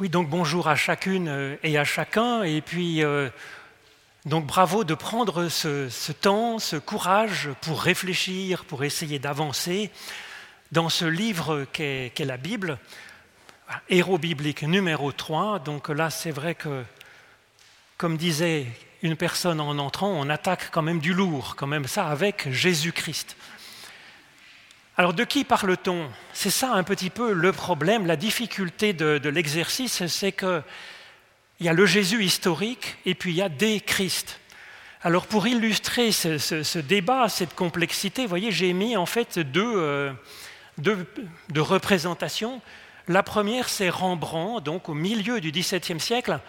Oui, donc bonjour à chacune euh, et à chacun. Et puis, euh, donc bravo de prendre ce, temps, ce courage pour réfléchir, pour essayer d'avancer dans ce livre qu'est la Bible, Héros biblique numéro 3. Donc là, c'est vrai que, comme disait une personne en entrant, on attaque quand même du lourd, quand même ça, avec Jésus-Christ. Alors de qui parle-t-on? C'est ça un petit peu le problème, la difficulté de, l'exercice, c'est qu'il y a le Jésus historique et puis il y a des Christ. Alors pour illustrer ce, débat, cette complexité, vous voyez, j'ai mis en fait deux, euh, représentations. La première, c'est Rembrandt, donc au milieu du XVIIe siècle.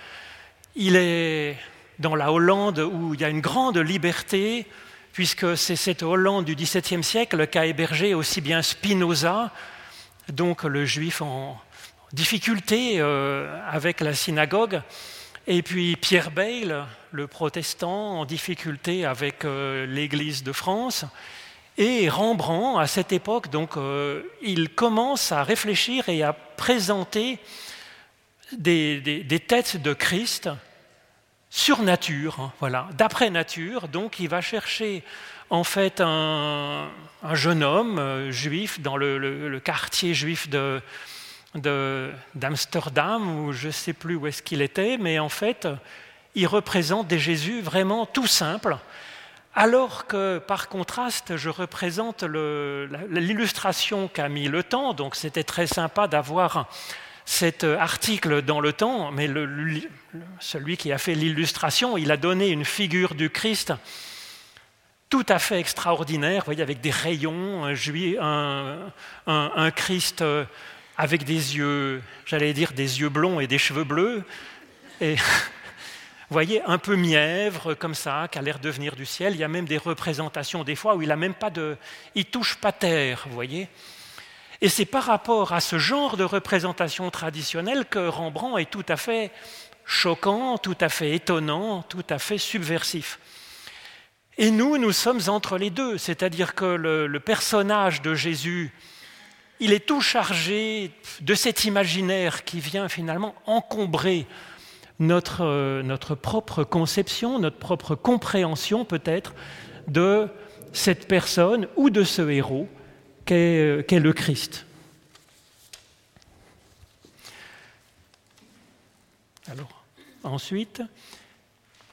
Il est dans la Hollande où il y a une grande liberté, puisque c'est cette Hollande du XVIIe siècle qui a hébergé aussi bien Spinoza, donc le juif en difficulté euh, avec la synagogue, et puis Pierre Bayle, le protestant en difficulté avec euh, l'Église de France. Et Rembrandt, à cette époque, donc, euh, il commence à réfléchir et à présenter des têtes de Christ sur nature, hein, voilà, d'après nature. Donc il va chercher en fait un, jeune homme euh, juif dans le, quartier juif de, d'Amsterdam, ou je ne sais plus où est-ce qu'il était, mais en fait, il représente des Jésus vraiment tout simples, alors que par contraste, je représente l'illustration qu'a mis le temps, donc c'était très sympa d'avoir cet article dans le temps, mais celui qui a fait l'illustration, il a donné une figure du Christ tout à fait extraordinaire, avec des rayons, un, Christ euh, avec des yeux, j'allais dire des yeux blonds et des cheveux bleus, et voyez, un peu mièvre comme ça, qui a l'air de venir du ciel. Il y a même des représentations des fois où il a même pas de, il touche pas terre, vous voyez. Et c'est par rapport à ce genre de représentation traditionnelle que Rembrandt est tout à fait choquant, tout à fait étonnant, tout à fait subversif. Et nous, nous sommes entre les deux, c'est-à-dire que le, personnage de Jésus, il est tout chargé de cet imaginaire qui vient finalement encombrer notre, propre conception, notre propre compréhension peut-être de cette personne ou de ce héros qu'est le Christ. Alors, ensuite,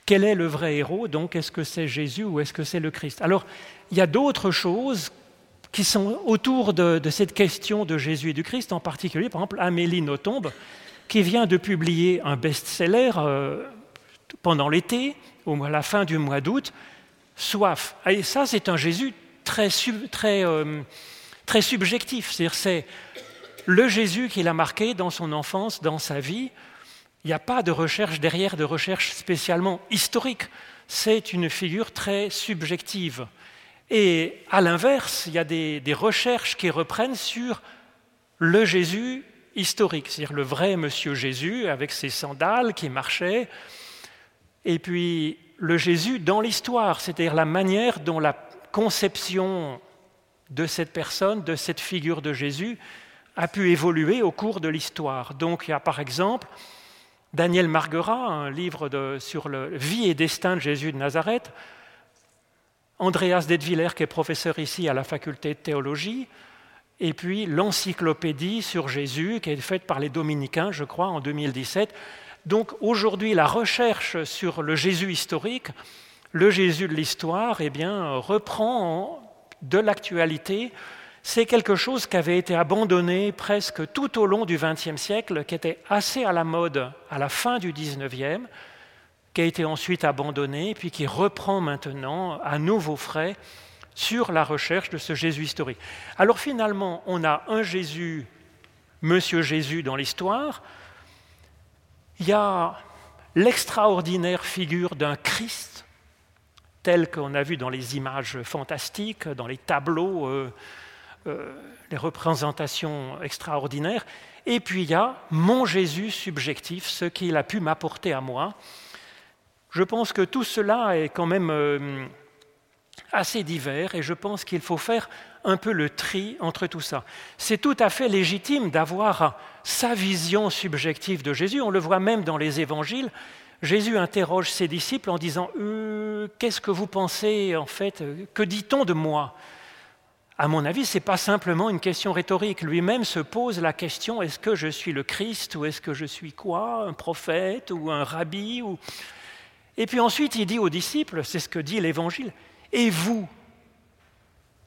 quel est le vrai héros? Donc, est-ce que c'est Jésus ou est-ce que c'est le Christ? Alors, il y a d'autres choses qui sont autour de, cette question de Jésus et du Christ, en particulier, par exemple, Amélie Nothomb, qui vient de publier un best-seller euh, pendant l'été, à la fin du mois d'août, Soif. Et ça, c'est un Jésus très, très euh, très subjectif. C'est-à-dire, c'est le Jésus qu'il a marqué dans son enfance, dans sa vie. Il n'y a pas de recherche derrière, de recherche spécialement historique. C'est une figure très subjective. Et à l'inverse, il y a des, recherches qui reprennent sur le Jésus historique, c'est-à-dire le vrai Monsieur Jésus avec ses sandales qui marchait, et puis le Jésus dans l'histoire, c'est-à-dire la manière dont la conception de cette personne, de cette figure de Jésus, a pu évoluer au cours de l'histoire. Donc il y a par exemple Daniel Marguerat, un livre sur la vie et destin de Jésus de Nazareth, Andreas Detwiller, qui est professeur ici à la faculté de théologie, et puis l'encyclopédie sur Jésus, qui est faite par les dominicains, je crois, en 2017. Donc aujourd'hui, la recherche sur le Jésus historique, le Jésus de l'histoire, eh bien, reprend de l'actualité, c'est quelque chose qui avait été abandonné presque tout au long du XXe siècle, qui était assez à la mode à la fin du XIXe, qui a été ensuite abandonné, puis qui reprend maintenant à nouveau frais sur la recherche de ce Jésus historique. Alors finalement, on a un Jésus, Monsieur Jésus dans l'histoire, il y a l'extraordinaire figure d'un Christ telles qu'on a vu dans les images fantastiques, dans les tableaux, euh, euh, les représentations extraordinaires. Et puis il y a mon Jésus subjectif, ce qu'il a pu m'apporter à moi. Je pense que tout cela est quand même euh, assez divers et je pense qu'il faut faire un peu le tri entre tout ça. C'est tout à fait légitime d'avoir sa vision subjective de Jésus. On le voit même dans les évangiles. Jésus interroge ses disciples en disant euh, Qu'est-ce que vous pensez en fait? Que dit-on de moi? À mon avis, ce n'est pas simplement une question rhétorique. Lui-même se pose la question Est-ce que je suis le Christ ou est-ce que je suis quoi? Un prophète ou un rabbi ou... Et puis ensuite, il dit aux disciples C'est ce que dit l'Évangile Et vous?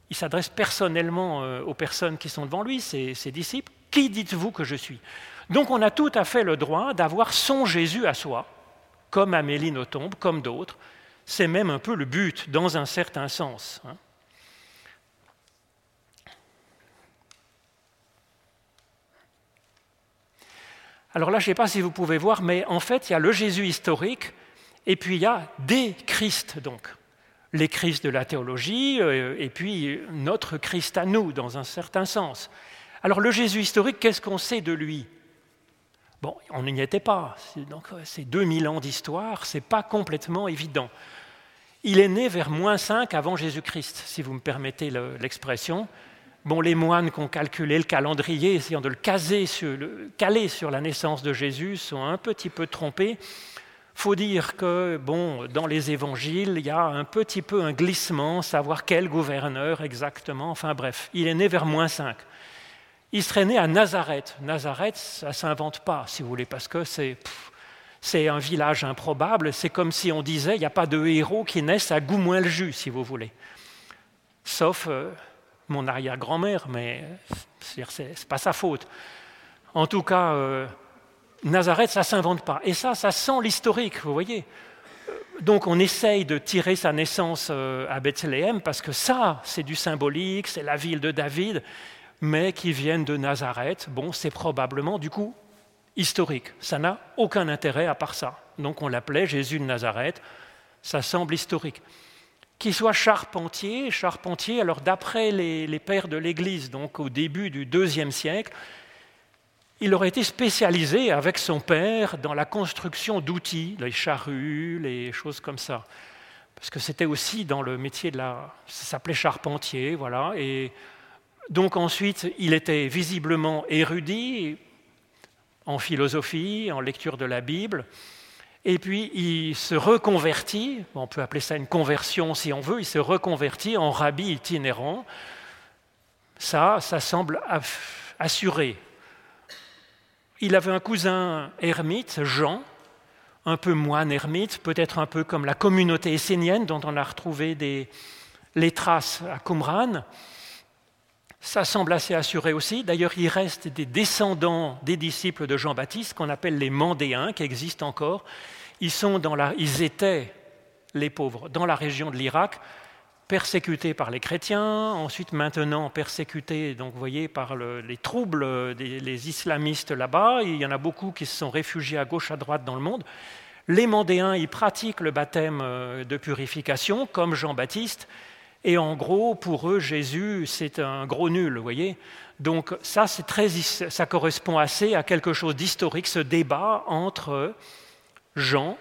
Il s'adresse personnellement euh, aux personnes qui sont devant lui, ses, ses disciples Qui dites-vous que je suis? Donc on a tout à fait le droit d'avoir son Jésus à soi comme Amélie Nothomb, comme d'autres. C'est même un peu le but, dans un certain sens. Hein. Alors là, je ne sais pas si vous pouvez voir, mais en fait, il y a le Jésus historique, et puis il y a des Christ, donc. Les Christ de la théologie, euh, et puis notre Christ à nous, dans un certain sens. Alors le Jésus historique, qu'est-ce qu'on sait de lui? Bon, on n'y était pas. Donc, c'est 2000 ans d'histoire, c'est pas complètement évident. Il est né vers moins 5 avant Jésus-Christ, si vous me permettez l'expression. Bon, les moines qui ont calculé le calendrier, essayant de le, caser sur, le caler sur la naissance de Jésus, sont un petit peu trompés. faut dire que, bon, dans les évangiles, il y a un petit peu un glissement, savoir quel gouverneur exactement. Enfin bref, il est né vers moins 5 il serait né à Nazareth. Nazareth, ça ne s'invente pas, si vous voulez, parce que c'est, c'est un village improbable. C'est comme si on disait, il n'y a pas de héros qui naissent à Goumoin-le-Jus, si vous voulez. Sauf euh, mon arrière-grand-mère, mais ce n'est pas sa faute. En tout cas, euh, Nazareth, ça ne s'invente pas. Et ça, ça sent l'historique, vous voyez. Donc on essaye de tirer sa naissance euh, à Bethléem parce que ça, c'est du symbolique, c'est la ville de David mais qui viennent de Nazareth, bon, c'est probablement du coup historique. Ça n'a aucun intérêt à part ça. Donc on l'appelait Jésus de Nazareth, ça semble historique. Qu'il soit charpentier, charpentier, alors d'après les, pères de l'Église, donc au début du deuxième siècle, il aurait été spécialisé avec son père dans la construction d'outils, les charrues, les choses comme ça. Parce que c'était aussi dans le métier de la. Ça s'appelait charpentier, voilà. Et donc ensuite, il était visiblement érudit en philosophie, en lecture de la Bible, et puis il se reconvertit, on peut appeler ça une conversion si on veut, il se reconvertit en rabbi itinérant. Ça, ça semble assuré. Il avait un cousin ermite, Jean, un peu moine ermite, peut-être un peu comme la communauté essénienne dont on a retrouvé les traces à Qumran. Ça semble assez assuré aussi. D'ailleurs, il reste des descendants des disciples de Jean-Baptiste qu'on appelle les Mandéens, qui existent encore. Ils, sont dans la, ils étaient, les pauvres, dans la région de l'Irak, persécutés par les chrétiens, ensuite maintenant persécutés, donc voyez, par les troubles des islamistes là-bas. Il y en a beaucoup qui se sont réfugiés à gauche, à droite dans le monde. Les Mandéens, ils pratiquent le baptême euh, de purification, comme Jean-Baptiste, et en gros, pour eux, Jésus, c'est un gros nul, vous voyez. Donc ça, très, ça correspond assez à quelque chose d'historique, ce débat entre Jean,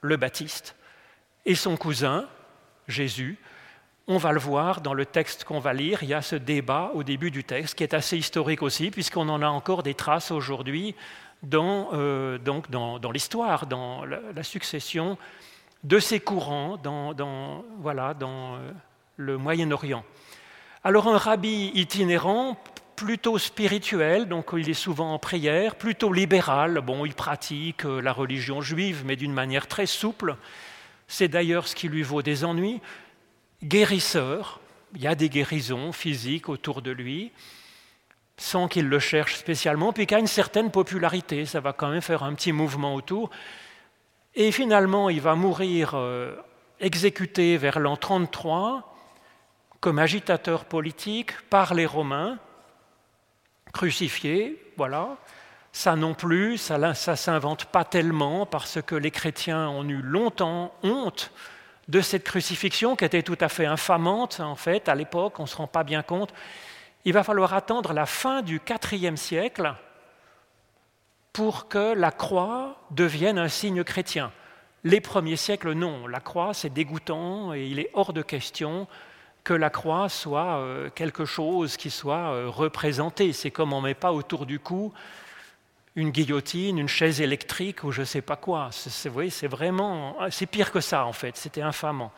le Baptiste, et son cousin, Jésus. On va le voir dans le texte qu'on va lire, il y a ce débat au début du texte qui est assez historique aussi, puisqu'on en a encore des traces aujourd'hui dans, euh, dans, l'histoire, dans la, succession de ces courants, dans, voilà, dans euh, le Moyen-Orient. Alors un rabbi itinérant, plutôt spirituel, donc il est souvent en prière, plutôt libéral, bon, il pratique euh, la religion juive, mais d'une manière très souple. C'est d'ailleurs ce qui lui vaut des ennuis. Guérisseur, il y a des guérisons physiques autour de lui, sans qu'il le cherche spécialement, puis qu'il a une certaine popularité, ça va quand même faire un petit mouvement autour. Et finalement, il va mourir euh, exécuté vers l'an 33, comme agitateur politique par les Romains, crucifié, voilà. Ça non plus, ça ne s'invente pas tellement parce que les chrétiens ont eu longtemps honte de cette crucifixion qui était tout à fait infamante en fait à l'époque, on ne se rend pas bien compte. Il va falloir attendre la fin du IVe siècle pour que la croix devienne un signe chrétien. Les premiers siècles, non. La croix, c'est dégoûtant et il est hors de question que la croix soit euh, quelque chose qui soit euh, représenté. C'est comme on ne met pas autour du cou une guillotine, une chaise électrique ou je ne sais pas quoi. Vous voyez, c'est vraiment, c'est pire que ça en fait, c'était infamant.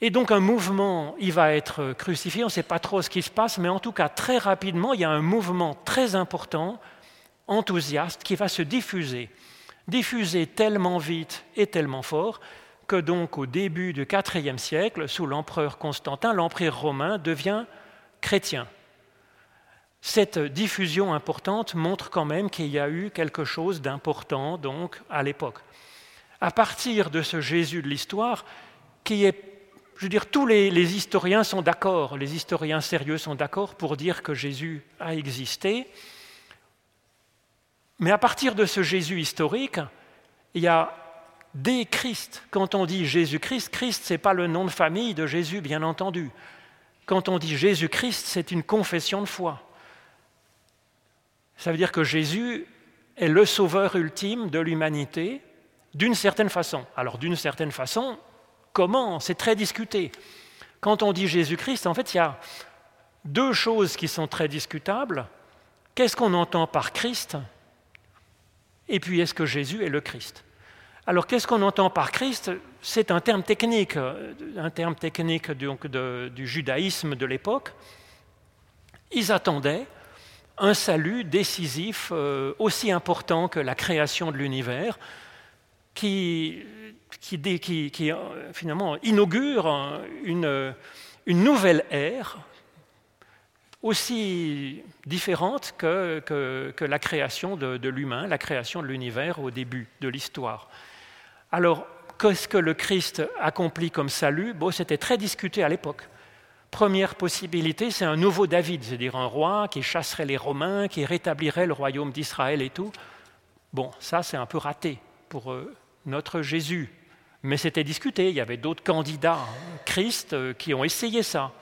Et donc un mouvement, il va être crucifié, on ne sait pas trop ce qui se passe, mais en tout cas très rapidement, il y a un mouvement très important, enthousiaste, qui va se diffuser. Diffuser tellement vite et tellement fort que donc au début du IVe siècle, sous l'empereur Constantin, l'empire romain devient chrétien. Cette diffusion importante montre quand même qu'il y a eu quelque chose d'important donc à l'époque. À partir de ce Jésus de l'histoire, qui est je veux dire, tous les, historiens sont d'accord, les historiens sérieux sont d'accord pour dire que Jésus a existé. Mais à partir de ce Jésus historique, il y a des Christ. Quand on dit Jésus-Christ, Christ, ce n'est pas le nom de famille de Jésus, bien entendu. Quand on dit Jésus-Christ, c'est une confession de foi. Ça veut dire que Jésus est le sauveur ultime de l'humanité, d'une certaine façon. Alors d'une certaine façon, Comment? C'est très discuté. Quand on dit Jésus-Christ, en fait, il y a deux choses qui sont très discutables. Qu'est-ce qu'on entend par Christ? Et puis, est-ce que Jésus est le Christ? Alors, qu'est-ce qu'on entend par Christ? C'est un terme technique, un terme technique du judaïsme de l'époque. Ils attendaient un salut décisif euh, aussi important que la création de l'univers, qui qui, euh, finalement inaugure une, nouvelle ère aussi différente que, la création de, l'humain, la création de l'univers au début de l'histoire. Alors, qu'est-ce que le Christ accomplit comme salut? Bon, C'était très discuté à l'époque. Première possibilité, c'est un nouveau David, c'est-à-dire un roi qui chasserait les Romains, qui rétablirait le royaume d'Israël et tout. Bon, ça c'est un peu raté pour euh, notre Jésus. Mais c'était discuté, il y avait d'autres candidats, hein, Christ, euh, qui ont essayé ça.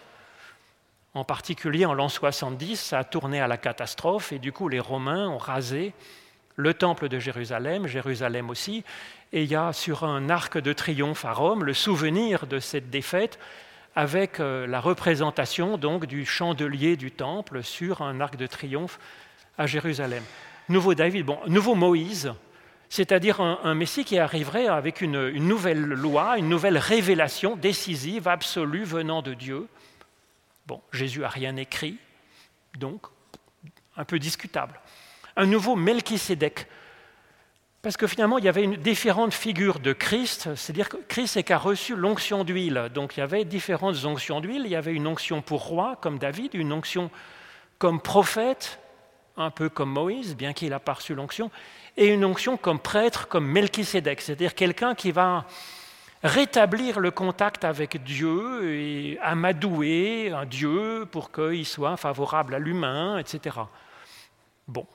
En particulier en l'an 70, ça a tourné à la catastrophe et du coup les Romains ont rasé le temple de Jérusalem, Jérusalem aussi, et il y a sur un arc de triomphe à Rome le souvenir de cette défaite avec euh, la représentation donc du chandelier du temple sur un arc de triomphe à Jérusalem. Nouveau David, bon, nouveau Moïse, c'est-à-dire un, Messie qui arriverait avec une, nouvelle loi, une nouvelle révélation décisive, absolue, venant de Dieu. Bon, Jésus n'a rien écrit, donc un peu discutable. Un nouveau Melchisédek, parce que finalement, il y avait une différente figure de Christ, c'est-à-dire que Christ est qu'a reçu l'onction d'huile. Donc il y avait différentes onctions d'huile. Il y avait une onction pour roi, comme David, une onction comme prophète, un peu comme Moïse, bien qu'il ait pas reçu l'onction, et une onction comme prêtre, comme Melchisédek, c'est-à-dire quelqu'un qui va rétablir le contact avec Dieu et amadouer un Dieu pour qu'il soit favorable à l'humain, etc. Bon.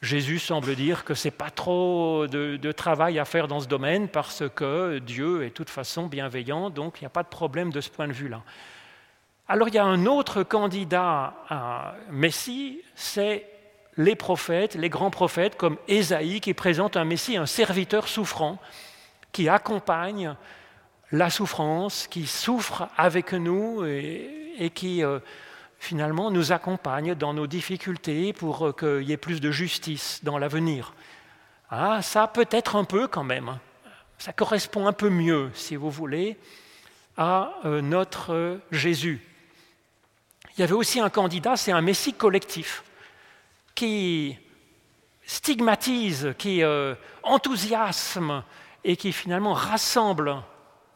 Jésus semble dire que ce n'est pas trop de, de, travail à faire dans ce domaine parce que Dieu est de toute façon bienveillant, donc il n'y a pas de problème de ce point de vue-là. Alors il y a un autre candidat à Messie, c'est les prophètes, les grands prophètes comme Ésaïe qui présente un Messie, un serviteur souffrant, qui accompagne la souffrance, qui souffre avec nous et, qui euh, finalement nous accompagne dans nos difficultés pour euh, qu'il y ait plus de justice dans l'avenir. Ah, ça peut être un peu quand même, ça correspond un peu mieux, si vous voulez, à euh, notre Jésus. Il y avait aussi un candidat, c'est un Messie collectif qui stigmatise, qui euh, enthousiasme et qui finalement rassemble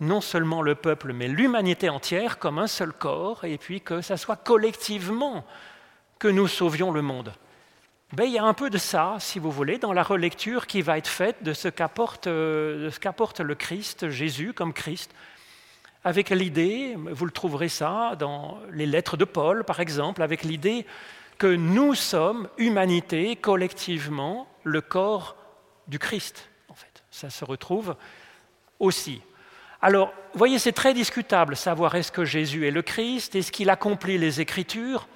non seulement le peuple, mais l'humanité entière comme un seul corps, et puis que ça soit collectivement que nous sauvions le monde. Ben, il y a un peu de ça, si vous voulez, dans la relecture qui va être faite de ce qu'apporte, euh, le Christ, Jésus comme Christ, avec l'idée, vous le trouverez ça dans les lettres de Paul par exemple, avec l'idée que nous sommes, humanité, collectivement, le corps du Christ. En fait, ça se retrouve aussi. Alors, vous voyez, c'est très discutable, savoir est-ce que Jésus est le Christ, est-ce qu'il accomplit les Écritures.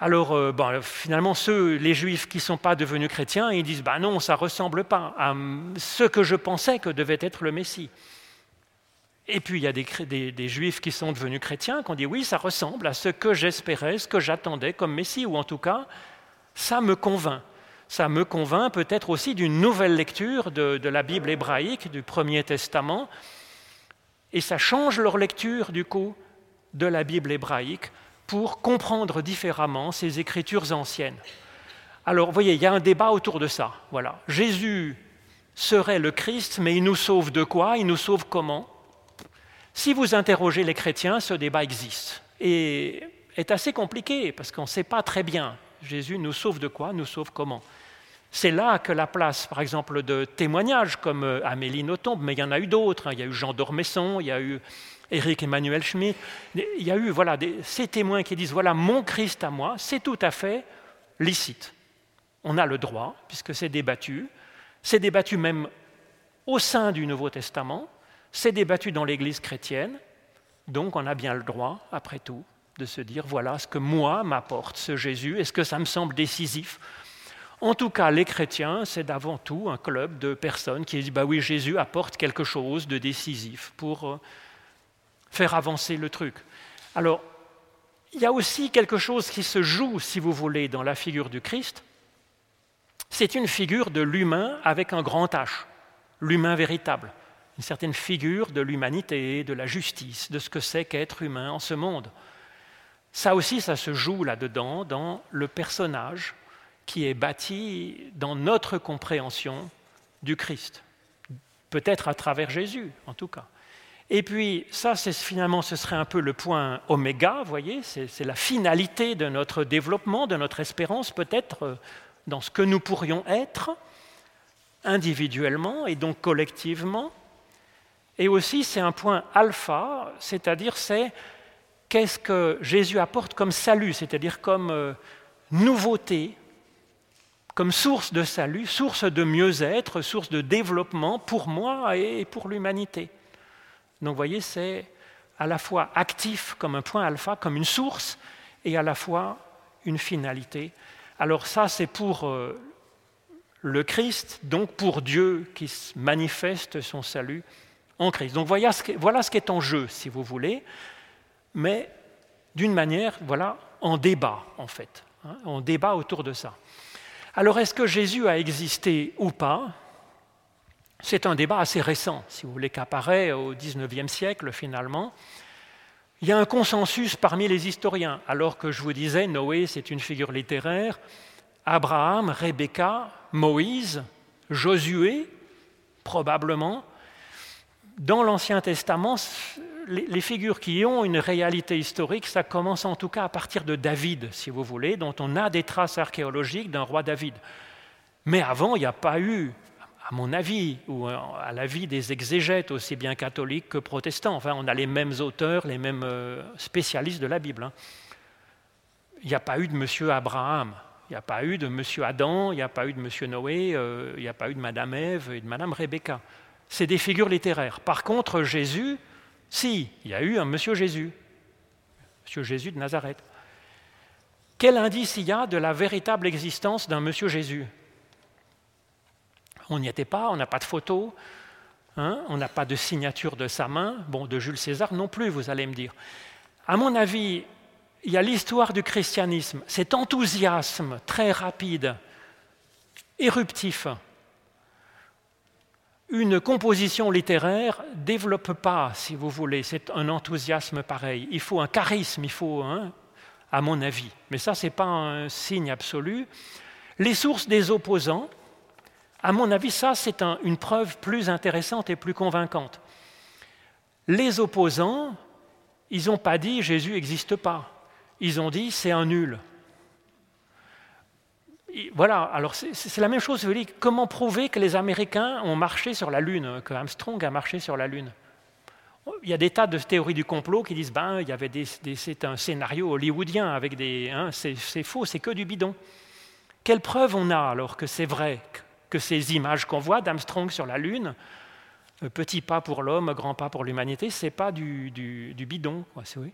Alors, euh, finalement, ceux, les Juifs qui ne sont pas devenus chrétiens, ils disent, bah non, ça ne ressemble pas à ce que je pensais que devait être le Messie. Et puis il y a des, juifs qui sont devenus chrétiens, qui ont dit oui, ça ressemble à ce que j'espérais, ce que j'attendais comme Messie, ou en tout cas, ça me convainc. Ça me convainc peut-être aussi d'une nouvelle lecture de, la Bible hébraïque, du Premier Testament, et ça change leur lecture du coup de la Bible hébraïque pour comprendre différemment ces écritures anciennes. Alors, vous voyez, il y a un débat autour de ça. Voilà. Jésus serait le Christ, mais il nous sauve de quoi? Il nous sauve comment? Si vous interrogez les chrétiens, ce débat existe et est assez compliqué parce qu'on ne sait pas très bien. Jésus nous sauve de quoi? Nous sauve comment? C'est là que la place, par exemple, de témoignages comme euh, Amélie Nothomb, mais il y en a eu d'autres. Hein. Il y a eu Jean d'Ormesson, il y a eu Éric Emmanuel Schmitt. Il y a eu ces témoins qui disent voilà mon Christ à moi, c'est tout à fait licite. On a le droit, puisque c'est débattu. C'est débattu même au sein du Nouveau Testament, c'est débattu dans l'Église chrétienne, donc on a bien le droit, après tout, de se dire voilà ce que moi m'apporte ce Jésus, est-ce que ça me semble décisif En tout cas, les chrétiens, c'est d'avant tout un club de personnes qui disent bah oui, Jésus apporte quelque chose de décisif pour euh, faire avancer le truc. Alors, il y a aussi quelque chose qui se joue, si vous voulez, dans la figure du Christ. C'est une figure de l'humain avec un grand H, l'humain véritable, une certaine figure de l'humanité, de la justice, de ce que c'est qu'être humain en ce monde. Ça aussi, ça se joue là-dedans, dans le personnage qui est bâti dans notre compréhension du Christ, peut-être à travers Jésus en tout cas. Et puis, ça, finalement, ce serait un peu le point oméga, vous voyez, c'est la finalité de notre développement, de notre espérance, peut-être, euh, dans ce que nous pourrions être, individuellement et donc collectivement. Et aussi, c'est un point alpha, c'est-à-dire c'est qu'est-ce que Jésus apporte comme salut, c'est-à-dire comme euh, nouveauté, comme source de salut, source de mieux-être, source de développement pour moi et pour l'humanité. Donc vous voyez, c'est à la fois actif comme un point alpha, comme une source, et à la fois une finalité. Alors ça, c'est pour euh, le Christ, donc pour Dieu qui manifeste son salut en Christ. Donc voilà ce, qui est en jeu, si vous voulez, mais d'une manière, voilà, en débat, en fait. Hein, en débat autour de ça. Alors, est-ce que Jésus a existé ou pas? C'est un débat assez récent, si vous voulez, qu'apparaît au XIXe siècle finalement. Il y a un consensus parmi les historiens, alors que je vous disais, Noé, c'est une figure littéraire, Abraham, Rebecca, Moïse, Josué, probablement. Dans l'Ancien Testament, les figures qui ont une réalité historique, ça commence en tout cas à partir de David, si vous voulez, dont on a des traces archéologiques d'un roi David. Mais avant, il n'y a pas eu à mon avis, ou à l'avis des exégètes, aussi bien catholiques que protestants. Enfin, on a les mêmes auteurs, les mêmes euh, spécialistes de la Bible. Hein. Il n'y a pas eu de Monsieur Abraham, il n'y a pas eu de Monsieur Adam, il n'y a pas eu de Monsieur Noé, euh, il n'y a pas eu de Madame Ève et de Madame Rebecca. C'est des figures littéraires. Par contre, Jésus, si, il y a eu un Monsieur Jésus, Monsieur Jésus de Nazareth. Quel indice il y a de la véritable existence d'un Monsieur Jésus? On n'y était pas, on n'a pas de photo, hein, on n'a pas de signature de sa main, bon, de Jules César non plus, vous allez me dire. À mon avis, il y a l'histoire du christianisme, cet enthousiasme très rapide, éruptif. Une composition littéraire développe pas, si vous voulez, c'est un enthousiasme pareil. Il faut un charisme, il faut, à mon avis. Mais ça, ce n'est pas un signe absolu. Les sources des opposants, à mon avis, ça, c'est une preuve plus intéressante et plus convaincante. Les opposants, ils n'ont pas dit Jésus n'existe pas. Ils ont dit c'est un nul. Voilà, alors c'est la même chose. comment prouver que les Américains ont marché sur la Lune, que Armstrong a marché sur la Lune? Il y a des tas de théories du complot qui disent ben, il y avait c'est un scénario hollywoodien avec des. Hein, c'est faux, c'est que du bidon. Quelle preuve on a alors que c'est vrai que ces images qu'on voit d'Armstrong sur la Lune, euh, petit pas pour l'homme, grand pas pour l'humanité, c'est pas du, bidon. c'est oui.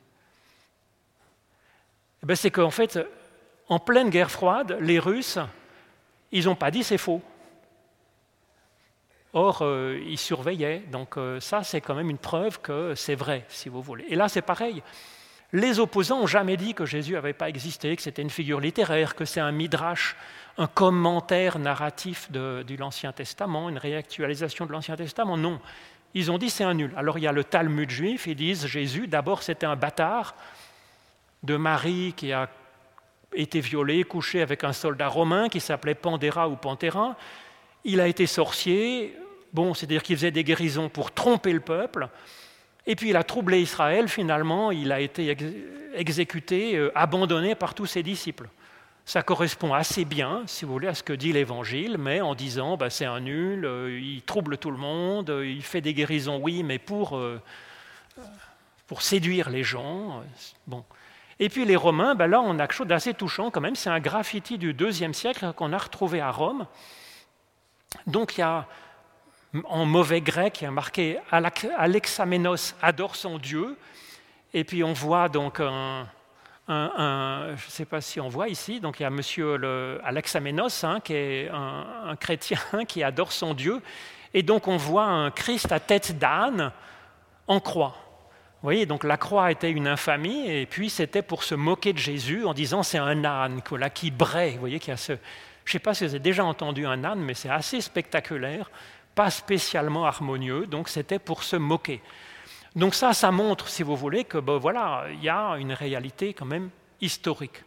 Eh ben, c'est qu'en fait, en pleine guerre froide, les Russes, ils n'ont pas dit c'est faux. Or, euh, il surveillait. Donc euh, ça, c'est quand même une preuve que c'est vrai, si vous voulez. Et là, c'est pareil. Les opposants n'ont jamais dit que Jésus n'avait pas existé, que c'était une figure littéraire, que c'est un midrash, un commentaire narratif de, de l'Ancien Testament, une réactualisation de l'Ancien Testament. Non. Ils ont dit c'est un nul. Alors il y a le Talmud juif, ils disent Jésus, d'abord c'était un bâtard de Marie qui a été violé, couché avec un soldat romain qui s'appelait Pandéra ou Panthéra. Il a été sorcier, bon, c'est-à-dire qu'il faisait des guérisons pour tromper le peuple. Et puis il a troublé Israël, finalement, il a été exécuté, euh, abandonné par tous ses disciples. Ça correspond assez bien, si vous voulez, à ce que dit l'Évangile, mais en disant bah, c'est un nul, euh, il trouble tout le monde, euh, il fait des guérisons, oui, mais pour, pour séduire les gens. Bon. Et puis les Romains, ben là, on a quelque chose d'assez touchant quand même. C'est un graffiti du deuxième siècle qu'on a retrouvé à Rome. Donc il y a, en mauvais grec, il y a marqué Alexamenos adore son Dieu. Et puis on voit donc un, je ne sais pas si on voit ici, donc il y a monsieur le, Alexamenos, hein, qui est un, chrétien qui adore son Dieu. Et donc on voit un Christ à tête d'âne en croix. Vous voyez, donc la croix était une infamie, et puis c'était pour se moquer de Jésus en disant c'est un âne là, qui braie. Vous voyez qu'il y a ce. Je ne sais pas si vous avez déjà entendu un âne, mais c'est assez spectaculaire, pas spécialement harmonieux, donc c'était pour se moquer. Donc ça, ça montre, si vous voulez, que ben, voilà, il y a une réalité quand même historique.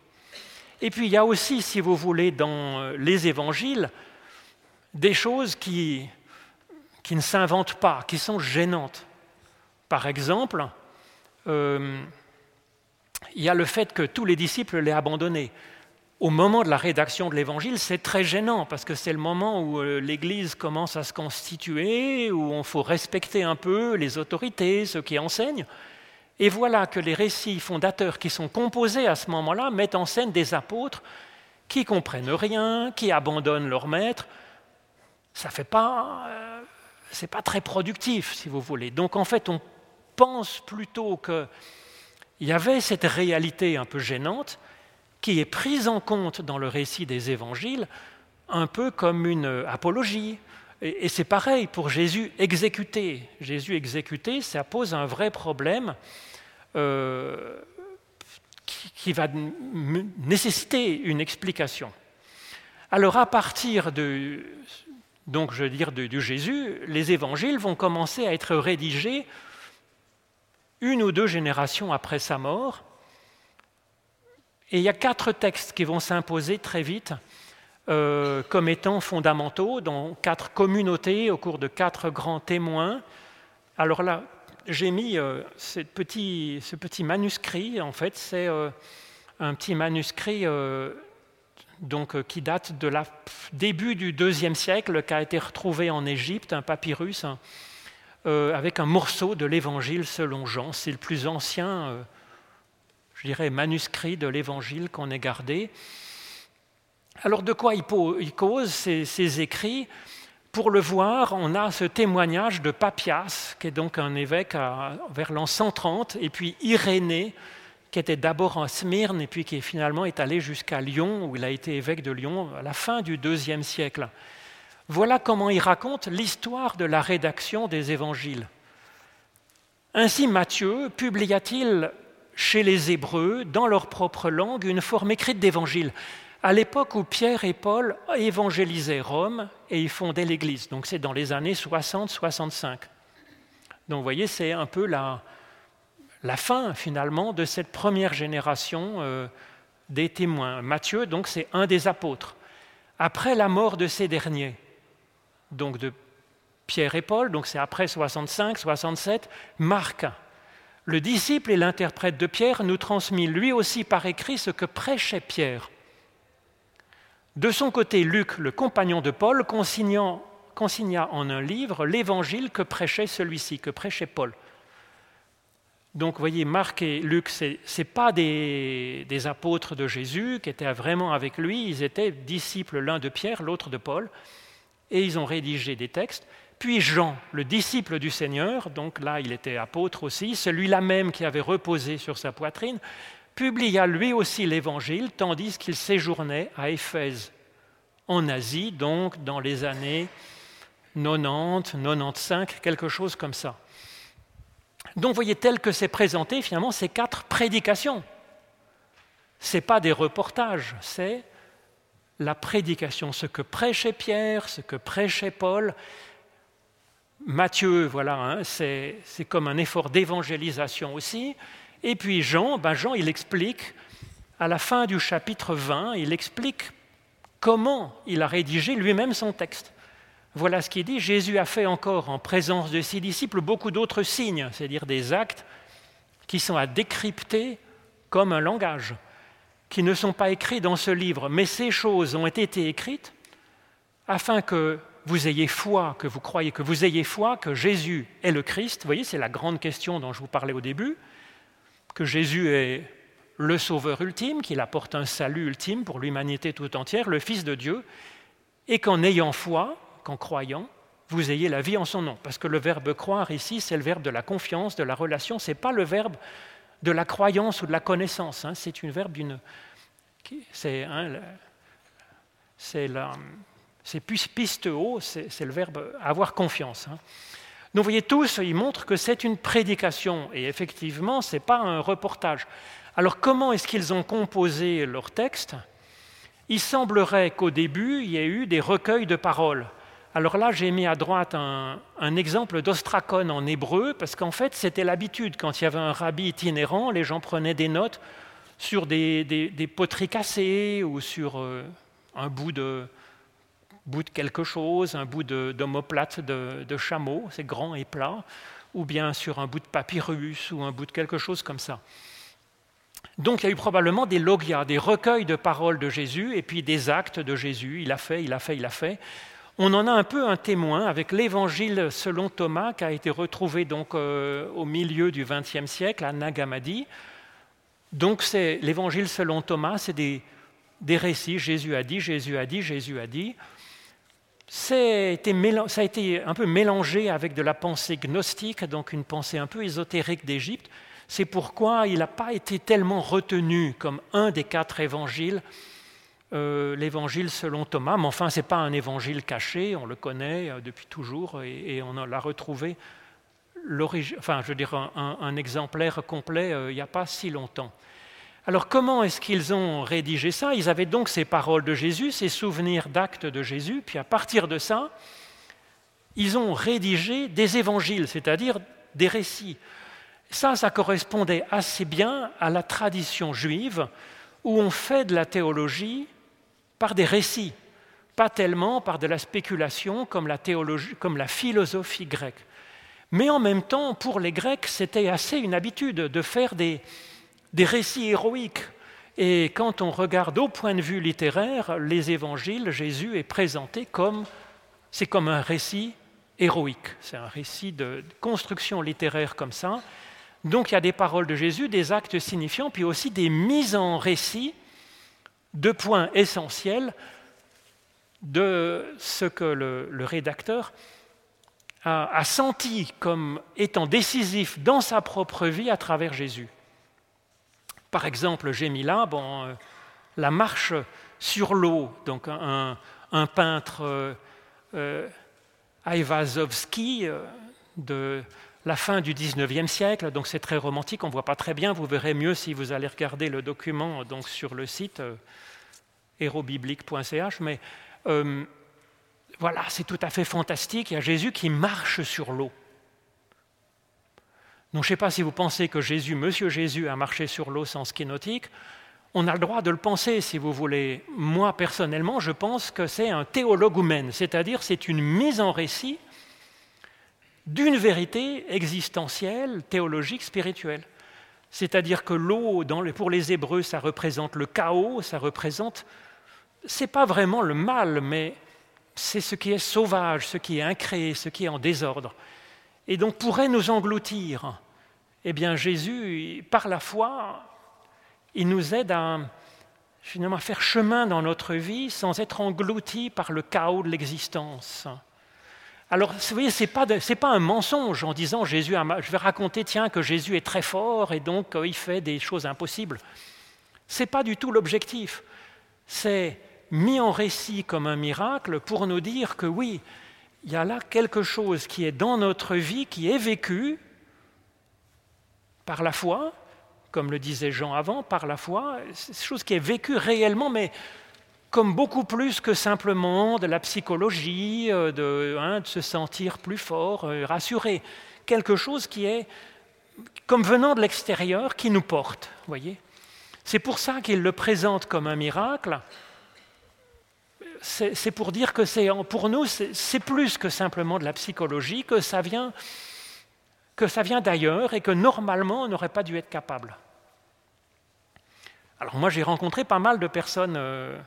Et puis il y a aussi, si vous voulez, dans euh, les évangiles, des choses qui, qui ne s'inventent pas, qui sont gênantes. Par exemple, euh, il y a le fait que tous les disciples l'aient abandonné. Au moment de la rédaction de l'Évangile, c'est très gênant parce que c'est le moment où euh, l'Église commence à se constituer, où on faut respecter un peu les autorités, ceux qui enseignent. Et voilà que les récits fondateurs qui sont composés à ce moment-là mettent en scène des apôtres qui comprennent rien, qui abandonnent leur maître. Ça fait pas, euh, c'est pas très productif, si vous voulez. Donc en fait, on pense plutôt qu'il y avait cette réalité un peu gênante qui est prise en compte dans le récit des évangiles un peu comme une apologie. Et, c'est pareil pour Jésus exécuté. Jésus exécuté, ça pose un vrai problème euh, qui, va nécessiter une explication. Alors à partir de, donc je veux dire, de Jésus, les évangiles vont commencer à être rédigés une ou deux générations après sa mort. Et il y a quatre textes qui vont s'imposer très vite euh, comme étant fondamentaux dans quatre communautés au cours de quatre grands témoins. Alors là, j'ai mis euh, ce, petit, manuscrit, en fait, c'est euh, un petit manuscrit donc, qui date de la début du deuxième siècle, qui a été retrouvé en Égypte, un papyrus. Hein, euh, avec un morceau de l'Évangile selon Jean. C'est le plus ancien, euh, manuscrit de l'Évangile qu'on ait gardé. Alors de quoi il, cause ces, écrits? Pour le voir, on a ce témoignage de Papias, qui est donc un évêque vers l'an 130, et puis Irénée, qui était d'abord en Smyrne et puis qui finalement est allé jusqu'à Lyon, où il a été évêque de Lyon à la fin du deuxième siècle. Voilà comment il raconte l'histoire de la rédaction des évangiles. Ainsi Matthieu publia-t-il chez les Hébreux, dans leur propre langue, une forme écrite d'évangile, à l'époque où Pierre et Paul évangélisaient Rome et y fondaient l'Église. Donc c'est dans les années 60-65. Donc vous voyez, c'est un peu la, fin finalement de cette première génération euh, des témoins. Matthieu, donc, c'est un des apôtres. Après la mort de ces derniers, donc de Pierre et Paul, donc c'est après 65, 67, Marc, le disciple et l'interprète de Pierre, nous transmit lui aussi par écrit ce que prêchait Pierre. De son côté, Luc, le compagnon de Paul, consigna en un livre l'évangile que prêchait celui-ci, que prêchait Paul. Donc, vous voyez, Marc et Luc, ce n'est pas des, des, apôtres de Jésus qui étaient vraiment avec lui, ils étaient disciples l'un de Pierre, l'autre de Paul et ils ont rédigé des textes. Puis Jean, le disciple du Seigneur, donc là il était apôtre aussi, celui-là même qui avait reposé sur sa poitrine, publia lui aussi l'Évangile, tandis qu'il séjournait à Éphèse, en Asie, donc dans les années 90, 95, quelque chose comme ça. Donc, voyez, tel que c'est présenté, finalement, ces quatre prédications. Ce n'est pas des reportages, c'est la prédication, ce que prêchait Pierre, ce que prêchait Paul. Matthieu, voilà, hein, c'est comme un effort d'évangélisation aussi. Et puis Jean, ben Jean, il explique, à la fin du chapitre 20, il explique comment il a rédigé lui-même son texte. Voilà ce qu'il dit. Jésus a fait encore en présence de ses disciples beaucoup d'autres signes, c'est-à-dire des actes qui sont à décrypter comme un langage, qui ne sont pas écrits dans ce livre, mais ces choses ont été écrites afin que vous ayez foi, que vous croyez, que vous ayez foi que Jésus est le Christ. Vous voyez, c'est la grande question dont je vous parlais au début, que Jésus est le Sauveur ultime, qu'il apporte un salut ultime pour l'humanité tout entière, le Fils de Dieu, et qu'en ayant foi, qu'en croyant, vous ayez la vie en son nom. Parce que le verbe croire ici, c'est le verbe de la confiance, de la relation, ce n'est pas le verbe de la croyance ou de la connaissance, hein. c'est une verbe d'une... C'est hein, c'est pisteo, c'est le verbe avoir confiance. Hein. Donc vous voyez tous, ils montrent que c'est une prédication, et effectivement, ce n'est pas un reportage. Alors comment est-ce qu'ils ont composé leur texte? Il semblerait qu'au début, il y ait eu des recueils de paroles. Alors là, j'ai mis à droite un, exemple d'ostracone en hébreu, parce qu'en fait, c'était l'habitude. Quand il y avait un rabbi itinérant, les gens prenaient des notes sur des, poteries cassées ou sur euh, un bout de, bout de quelque chose, un bout d'omoplate de, de, chameau, c'est grand et plat, ou bien sur un bout de papyrus ou un bout de quelque chose comme ça. Donc il y a eu probablement des logias, des recueils de paroles de Jésus et puis des actes de Jésus. Il a fait, il a fait, il a fait on en a un peu un témoin avec l'évangile selon Thomas qui a été retrouvé donc euh, au milieu du XXe siècle à Nagamadi. Donc c'est l'évangile selon Thomas, c'est des, récits. Jésus a dit, Jésus a dit, Jésus a dit. ça a été un peu mélangé avec de la pensée gnostique, donc une pensée un peu ésotérique d'Égypte. C'est pourquoi il n'a pas été tellement retenu comme un des quatre évangiles euh, l'évangile selon Thomas, mais enfin, ce n'est pas un évangile caché, on le connaît euh, depuis toujours et, on l'a retrouvé, enfin, je veux un, exemplaire complet euh, il n'y a pas si longtemps. Alors, comment est-ce qu'ils ont rédigé ça? Ils avaient donc ces paroles de Jésus, ces souvenirs d'actes de Jésus, puis à partir de ça, ils ont rédigé des évangiles, c'est-à-dire des récits. Ça, ça correspondait assez bien à la tradition juive où on fait de la théologie par des récits, pas tellement par de la spéculation comme la, théologie, comme la philosophie grecque. Mais en même temps, pour les Grecs, c'était assez une habitude de faire des, des récits héroïques. Et quand on regarde au point de vue littéraire, les évangiles, Jésus est présenté comme, c'est comme un récit héroïque. C'est un récit de construction littéraire comme ça. Donc il y a des paroles de Jésus, des actes signifiants, puis aussi des mises en récit deux points essentiels de ce que le, rédacteur a, senti comme étant décisif dans sa propre vie à travers Jésus. Par exemple, j'ai mis là bon, euh, la marche sur l'eau, donc un, peintre euh, euh euh, de la fin du XIXe siècle, donc c'est très romantique, on ne voit pas très bien, vous verrez mieux si vous allez regarder le document donc, sur le site euh, hérobiblique.ch, mais euh, voilà, c'est tout à fait fantastique, il y a Jésus qui marche sur l'eau. Donc je ne sais pas si vous pensez que Jésus, Monsieur Jésus, a marché sur l'eau sans ski nautique, on a le droit de le penser si vous voulez. Moi, personnellement, je pense que c'est un théologumène, c'est-à-dire c'est une mise en récit d'une vérité existentielle, théologique, spirituelle. C'est-à-dire que l'eau, pour les Hébreux, ça représente le chaos, ça représente, c'est pas vraiment le mal, mais c'est ce qui est sauvage, ce qui est incréé, ce qui est en désordre. Et donc pourrait nous engloutir. Eh bien, Jésus, par la foi, il nous aide à finalement faire chemin dans notre vie sans être englouti par le chaos de l'existence. Alors, vous voyez, ce n'est pas, pas, un mensonge en disant Jésus, je vais raconter, tiens, que Jésus est très fort et donc euh, il fait des choses impossibles. Ce n'est pas du tout l'objectif. C'est mis en récit comme un miracle pour nous dire que oui, il y a là quelque chose qui est dans notre vie, qui est vécu par la foi, comme le disait Jean avant, par la foi, chose qui est vécu réellement, mais comme beaucoup plus que simplement de la psychologie, euh, de, hein, de se sentir plus fort, euh, rassuré. Quelque chose qui est comme venant de l'extérieur, qui nous porte, voyez. C'est pour ça qu'il le présente comme un miracle, c'est pour dire que pour nous, c'est plus que simplement de la psychologie, que ça vient, que ça vient d'ailleurs et que normalement on n'aurait pas dû être capable. Alors moi j'ai rencontré pas mal de personnes euh,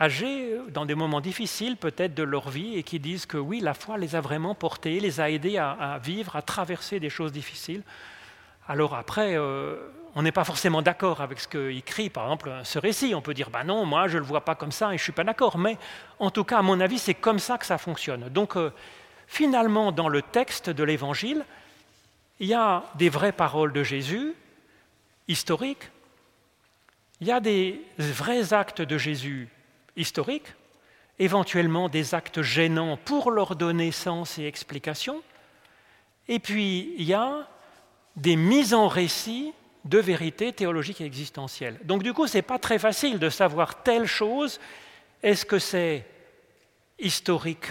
âgées dans des moments difficiles peut-être de leur vie et qui disent que oui, la foi les a vraiment portés, les a aidés à, vivre, à traverser des choses difficiles. Alors après, euh, on n'est pas forcément d'accord avec ce qu'écrit, par exemple, ce récit. On peut dire, ben non, moi je ne le vois pas comme ça et je ne suis pas d'accord. Mais en tout cas, à mon avis, c'est comme ça que ça fonctionne. Donc, euh, finalement, dans le texte de l'Évangile, il y a des vraies paroles de Jésus, historiques. Il y a des vrais actes de Jésus historiques, éventuellement des actes gênants pour leur donner sens et explication. Et puis, il y a des mises en récit de vérité théologique et existentielle. Donc du coup, ce n'est pas très facile de savoir telle chose. Est-ce que c'est historique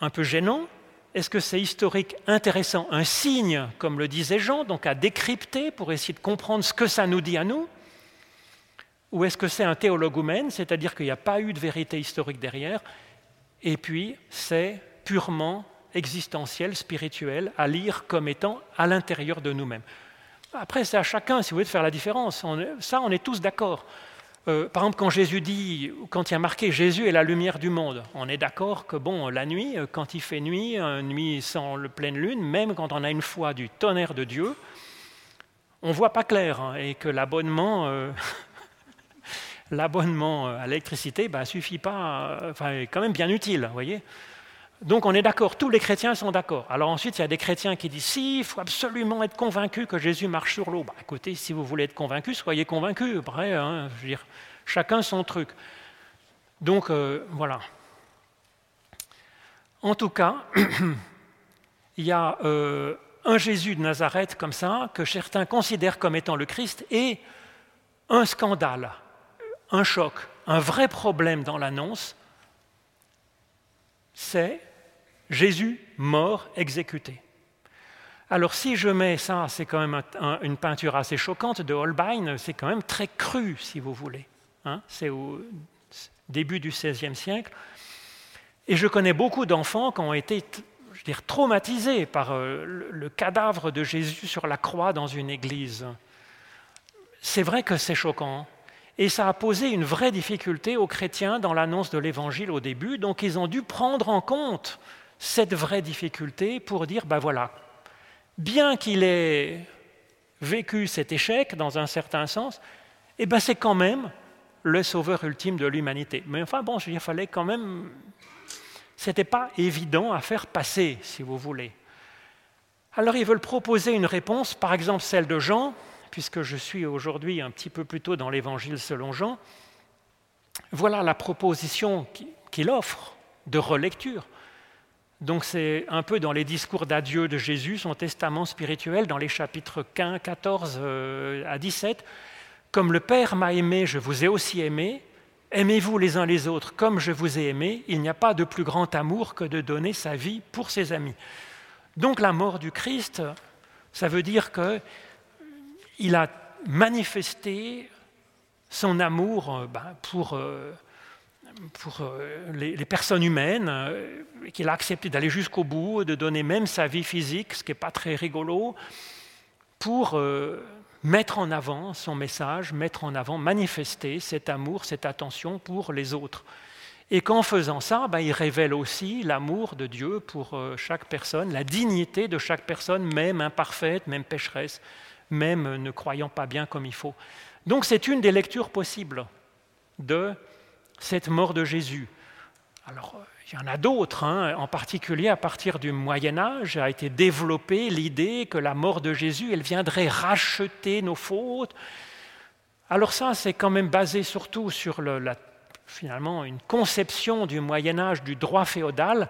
un peu gênant? Est-ce que c'est historique intéressant, un signe, comme le disait Jean, donc à décrypter pour essayer de comprendre ce que ça nous dit à nous? Ou est-ce que c'est un théologumène, c'est-à-dire qu'il n'y a pas eu de vérité historique derrière, et puis c'est purement existentiel, spirituel, à lire comme étant à l'intérieur de nous-mêmes après, c'est à chacun, si vous voulez, de faire la différence. ça, on est tous d'accord. Euh, par exemple, quand Jésus dit, quand il y a marqué Jésus est la lumière du monde, on est d'accord que bon, la nuit, euh, quand il fait nuit, nuit sans le pleine lune, même quand on a une foi du tonnerre de Dieu, on voit pas clair hein, et que l'abonnement, euh, l'abonnement à l'électricité, bah, suffit pas, enfin, est quand même bien utile, voyez. Donc on est d'accord, tous les chrétiens sont d'accord. Alors ensuite, il y a des chrétiens qui disent si, il faut absolument être convaincu que Jésus marche sur l'eau. Bah, écoutez, si vous voulez être convaincu, soyez convaincu. Après, hein, chacun son truc. Donc euh, voilà. En tout cas, il y a euh, un Jésus de Nazareth comme ça, que certains considèrent comme étant le Christ, et un scandale, un choc, un vrai problème dans l'annonce, c'est Jésus mort, exécuté. Alors si je mets ça, c'est quand même une peinture assez choquante de Holbein, c'est quand même très cru, si vous voulez. Hein. c'est au début du XVIe siècle. Et je connais beaucoup d'enfants qui ont été je dire, traumatisés par euh, le cadavre de Jésus sur la croix dans une église. C'est vrai que c'est choquant. Et ça a posé une vraie difficulté aux chrétiens dans l'annonce de l'Évangile au début. Donc ils ont dû prendre en compte cette vraie difficulté pour dire, ben voilà, bien qu'il ait vécu cet échec dans un certain sens, eh ben c'est quand même le sauveur ultime de l'humanité. Mais enfin bon, il fallait quand même... C'était pas évident à faire passer, si vous voulez. Alors ils veulent proposer une réponse, par exemple celle de Jean, puisque je suis aujourd'hui un petit peu plus tôt dans l'Évangile selon Jean. Voilà la proposition qu'il offre de relecture. Donc c'est un peu dans les discours d'adieu de Jésus, son testament spirituel, dans les chapitres 15, 14 euh, à 17. Comme le Père m'a aimé, je vous ai aussi aimé. Aimez-vous les uns les autres comme je vous ai aimé. Il n'y a pas de plus grand amour que de donner sa vie pour ses amis. Donc la mort du Christ, ça veut dire qu'il a manifesté son amour euh, ben, pour euh, pour euh, les, personnes humaines, qu'il a accepté d'aller jusqu'au bout, de donner même sa vie physique, ce qui n'est pas très rigolo, pour mettre en avant son message, mettre en avant, manifester cet amour, cette attention pour les autres. Et qu'en faisant ça, ben, il révèle aussi l'amour de Dieu pour chaque personne, la dignité de chaque personne, même imparfaite, même pécheresse, même ne croyant pas bien comme il faut. Donc c'est une des lectures possibles de cette mort de Jésus. Alors, il y en a d'autres, hein. en particulier à partir du Moyen Âge a été développée l'idée que la mort de Jésus, elle viendrait racheter nos fautes. Alors ça, c'est quand même basé surtout sur finalement une conception du Moyen Âge du droit féodal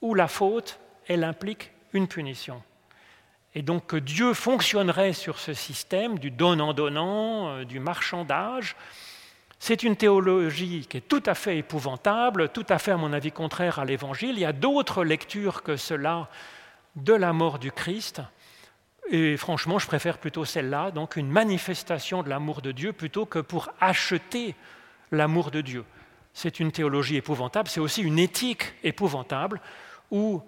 où la faute, elle implique une punition. Et donc Dieu fonctionnerait sur ce système du donnant-donnant, euh, du marchandage, c'est une théologie qui est tout à fait épouvantable, tout à fait, à mon avis, contraire à l'Évangile. Il y a d'autres lectures que cela de la mort du Christ. Et franchement, je préfère plutôt celle-là, donc une manifestation de l'amour de Dieu plutôt que pour acheter l'amour de Dieu. C'est une théologie épouvantable, c'est aussi une éthique épouvantable où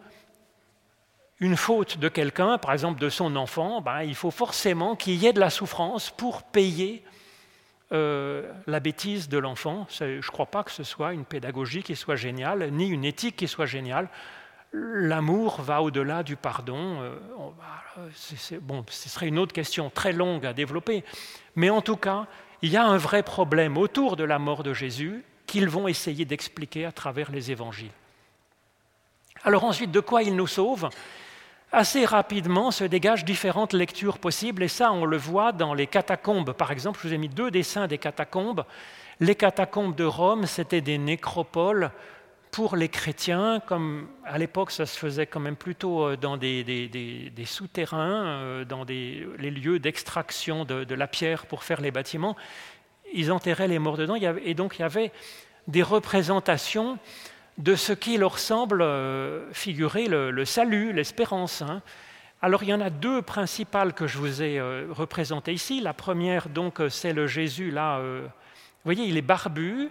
une faute de quelqu'un, par exemple de son enfant, ben, il faut forcément qu'il y ait de la souffrance pour payer euh, la bêtise de l'enfant. Je ne crois pas que ce soit une pédagogie qui soit géniale, ni une éthique qui soit géniale. L'amour va au-delà du pardon. Euh, bon, ce serait une autre question très longue à développer. Mais en tout cas, il y a un vrai problème autour de la mort de Jésus qu'ils vont essayer d'expliquer à travers les évangiles. Alors ensuite, de quoi il nous sauve? Assez rapidement se dégagent différentes lectures possibles, et ça, on le voit dans les catacombes. Par exemple, je vous ai mis deux dessins des catacombes. Les catacombes de Rome, c'était des nécropoles pour les chrétiens, comme à l'époque ça se faisait quand même plutôt euh, dans des, souterrains, euh, dans les lieux d'extraction de, de, la pierre pour faire les bâtiments, ils enterraient les morts dedans, et donc il y avait des représentations de ce qui leur semble euh, figurer le, salut, l'espérance. Hein. Alors il y en a deux principales que je vous ai euh, représentées ici. La première, donc, euh, c'est le Jésus là. vous voyez, il est barbu.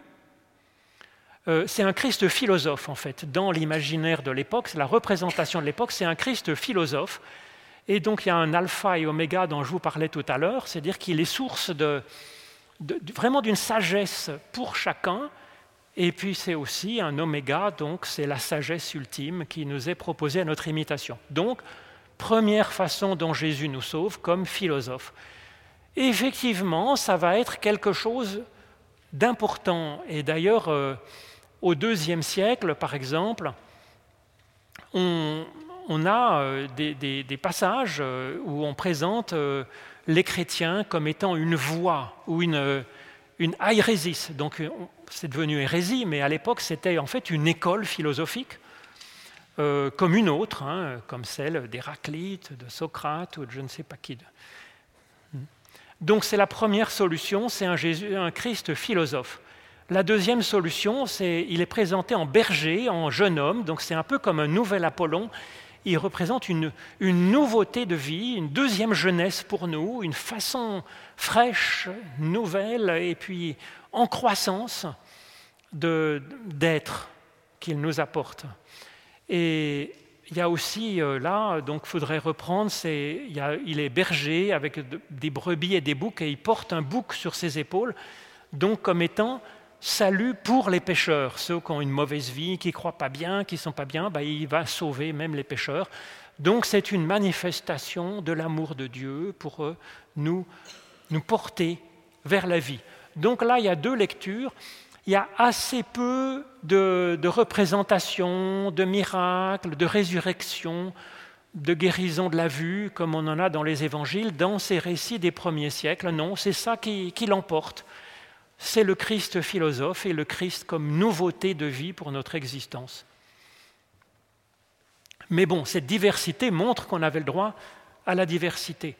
c'est un Christ philosophe en fait. Dans l'imaginaire de l'époque, c'est la représentation de l'époque, c'est un Christ philosophe. Et donc il y a un alpha et oméga dont je vous parlais tout à l'heure, c'est-à-dire qu'il est source de vraiment d'une sagesse pour chacun et puis c'est aussi un oméga, donc c'est la sagesse ultime qui nous est proposée à notre imitation. Donc, première façon dont Jésus nous sauve comme philosophe. effectivement, ça va être quelque chose d'important. Et d'ailleurs, euh, au deuxième siècle, par exemple, on, a euh, des, passages euh, où on présente les chrétiens comme étant une voie ou une, une airesis. Donc c'est devenu hérésie, mais à l'époque c'était en fait une école philosophique, euh, comme une autre, hein, comme celle d'Héraclite, de Socrate ou de je ne sais pas qui. Donc c'est la première solution, c'est un, Jésus, un Christ philosophe. La deuxième solution, c'est il est présenté en berger, en jeune homme, donc c'est un peu comme un nouvel Apollon. Il représente une, une, nouveauté de vie, une deuxième jeunesse pour nous, une façon fraîche, nouvelle, et puis en croissance d'être qu'il nous apporte. Et il y a aussi euh, là, donc il faudrait reprendre, il, est berger avec des brebis et des boucs et il porte un bouc sur ses épaules, donc comme étant salut pour les pécheurs, ceux qui ont une mauvaise vie, qui ne croient pas bien, qui ne sont pas bien, ben, il va sauver même les pécheurs. Donc c'est une manifestation de l'amour de Dieu pour euh, nous, nous porter vers la vie. Donc là, il y a deux lectures il y a assez peu de, représentations, de miracles, de résurrections, de guérison de la vue, comme on en a dans les évangiles, dans ces récits des premiers siècles. Non, c'est ça qui, qui l'emporte. C'est le Christ philosophe et le Christ comme nouveauté de vie pour notre existence. Mais bon, cette diversité montre qu'on avait le droit à la diversité.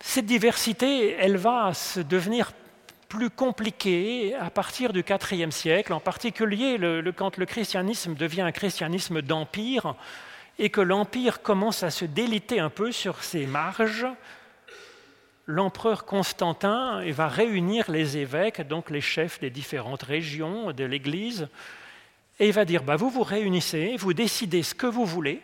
Cette diversité, elle va se devenir plus compliqué à partir du IVe siècle, en particulier quand le christianisme devient un christianisme d'empire et que l'empire commence à se déliter un peu sur ses marges. L'empereur Constantin va réunir les évêques, donc les chefs des différentes régions de l'Église, et il va dire bah, vous vous réunissez, vous décidez ce que vous voulez,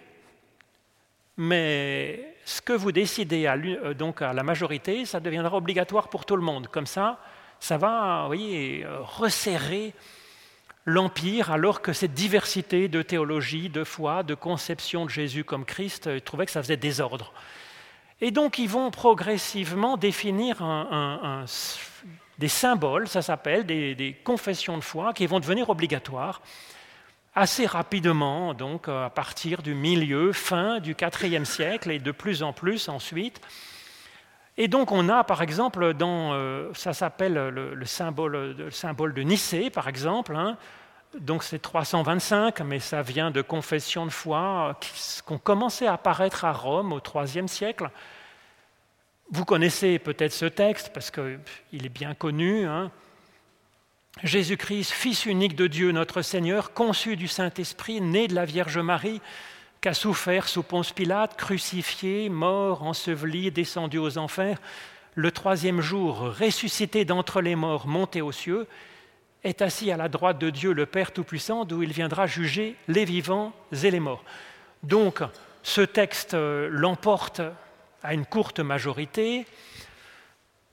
mais ce que vous décidez à, euh, donc à la majorité, ça deviendra obligatoire pour tout le monde. Comme ça, ça va euh, resserrer l'Empire, alors que cette diversité de théologie, de foi, de conception de Jésus comme Christ, ils trouvaient que ça faisait désordre. Et donc ils vont progressivement définir des symboles, ça s'appelle, des, confessions de foi, qui vont devenir obligatoires assez rapidement, donc à partir du milieu, fin du IVe siècle, et de plus en plus ensuite. Et donc on a par exemple, dans, euh, ça s'appelle le, symbole, le, symbole, de Nicée par exemple, hein. donc c'est 325, mais ça vient de confessions de foi qui, ont commencé à apparaître à Rome au IIIe siècle. Vous connaissez peut-être ce texte parce qu'il est bien connu. Hein. Jésus-Christ, Fils unique de Dieu, notre Seigneur, conçu du Saint-Esprit, né de la Vierge Marie, qu'a souffert sous Ponce Pilate, crucifié, mort, enseveli, descendu aux enfers, le troisième jour, ressuscité d'entre les morts, monté aux cieux, est assis à la droite de Dieu le Père Tout-Puissant, d'où il viendra juger les vivants et les morts. Donc, ce texte euh, l'emporte à une courte majorité,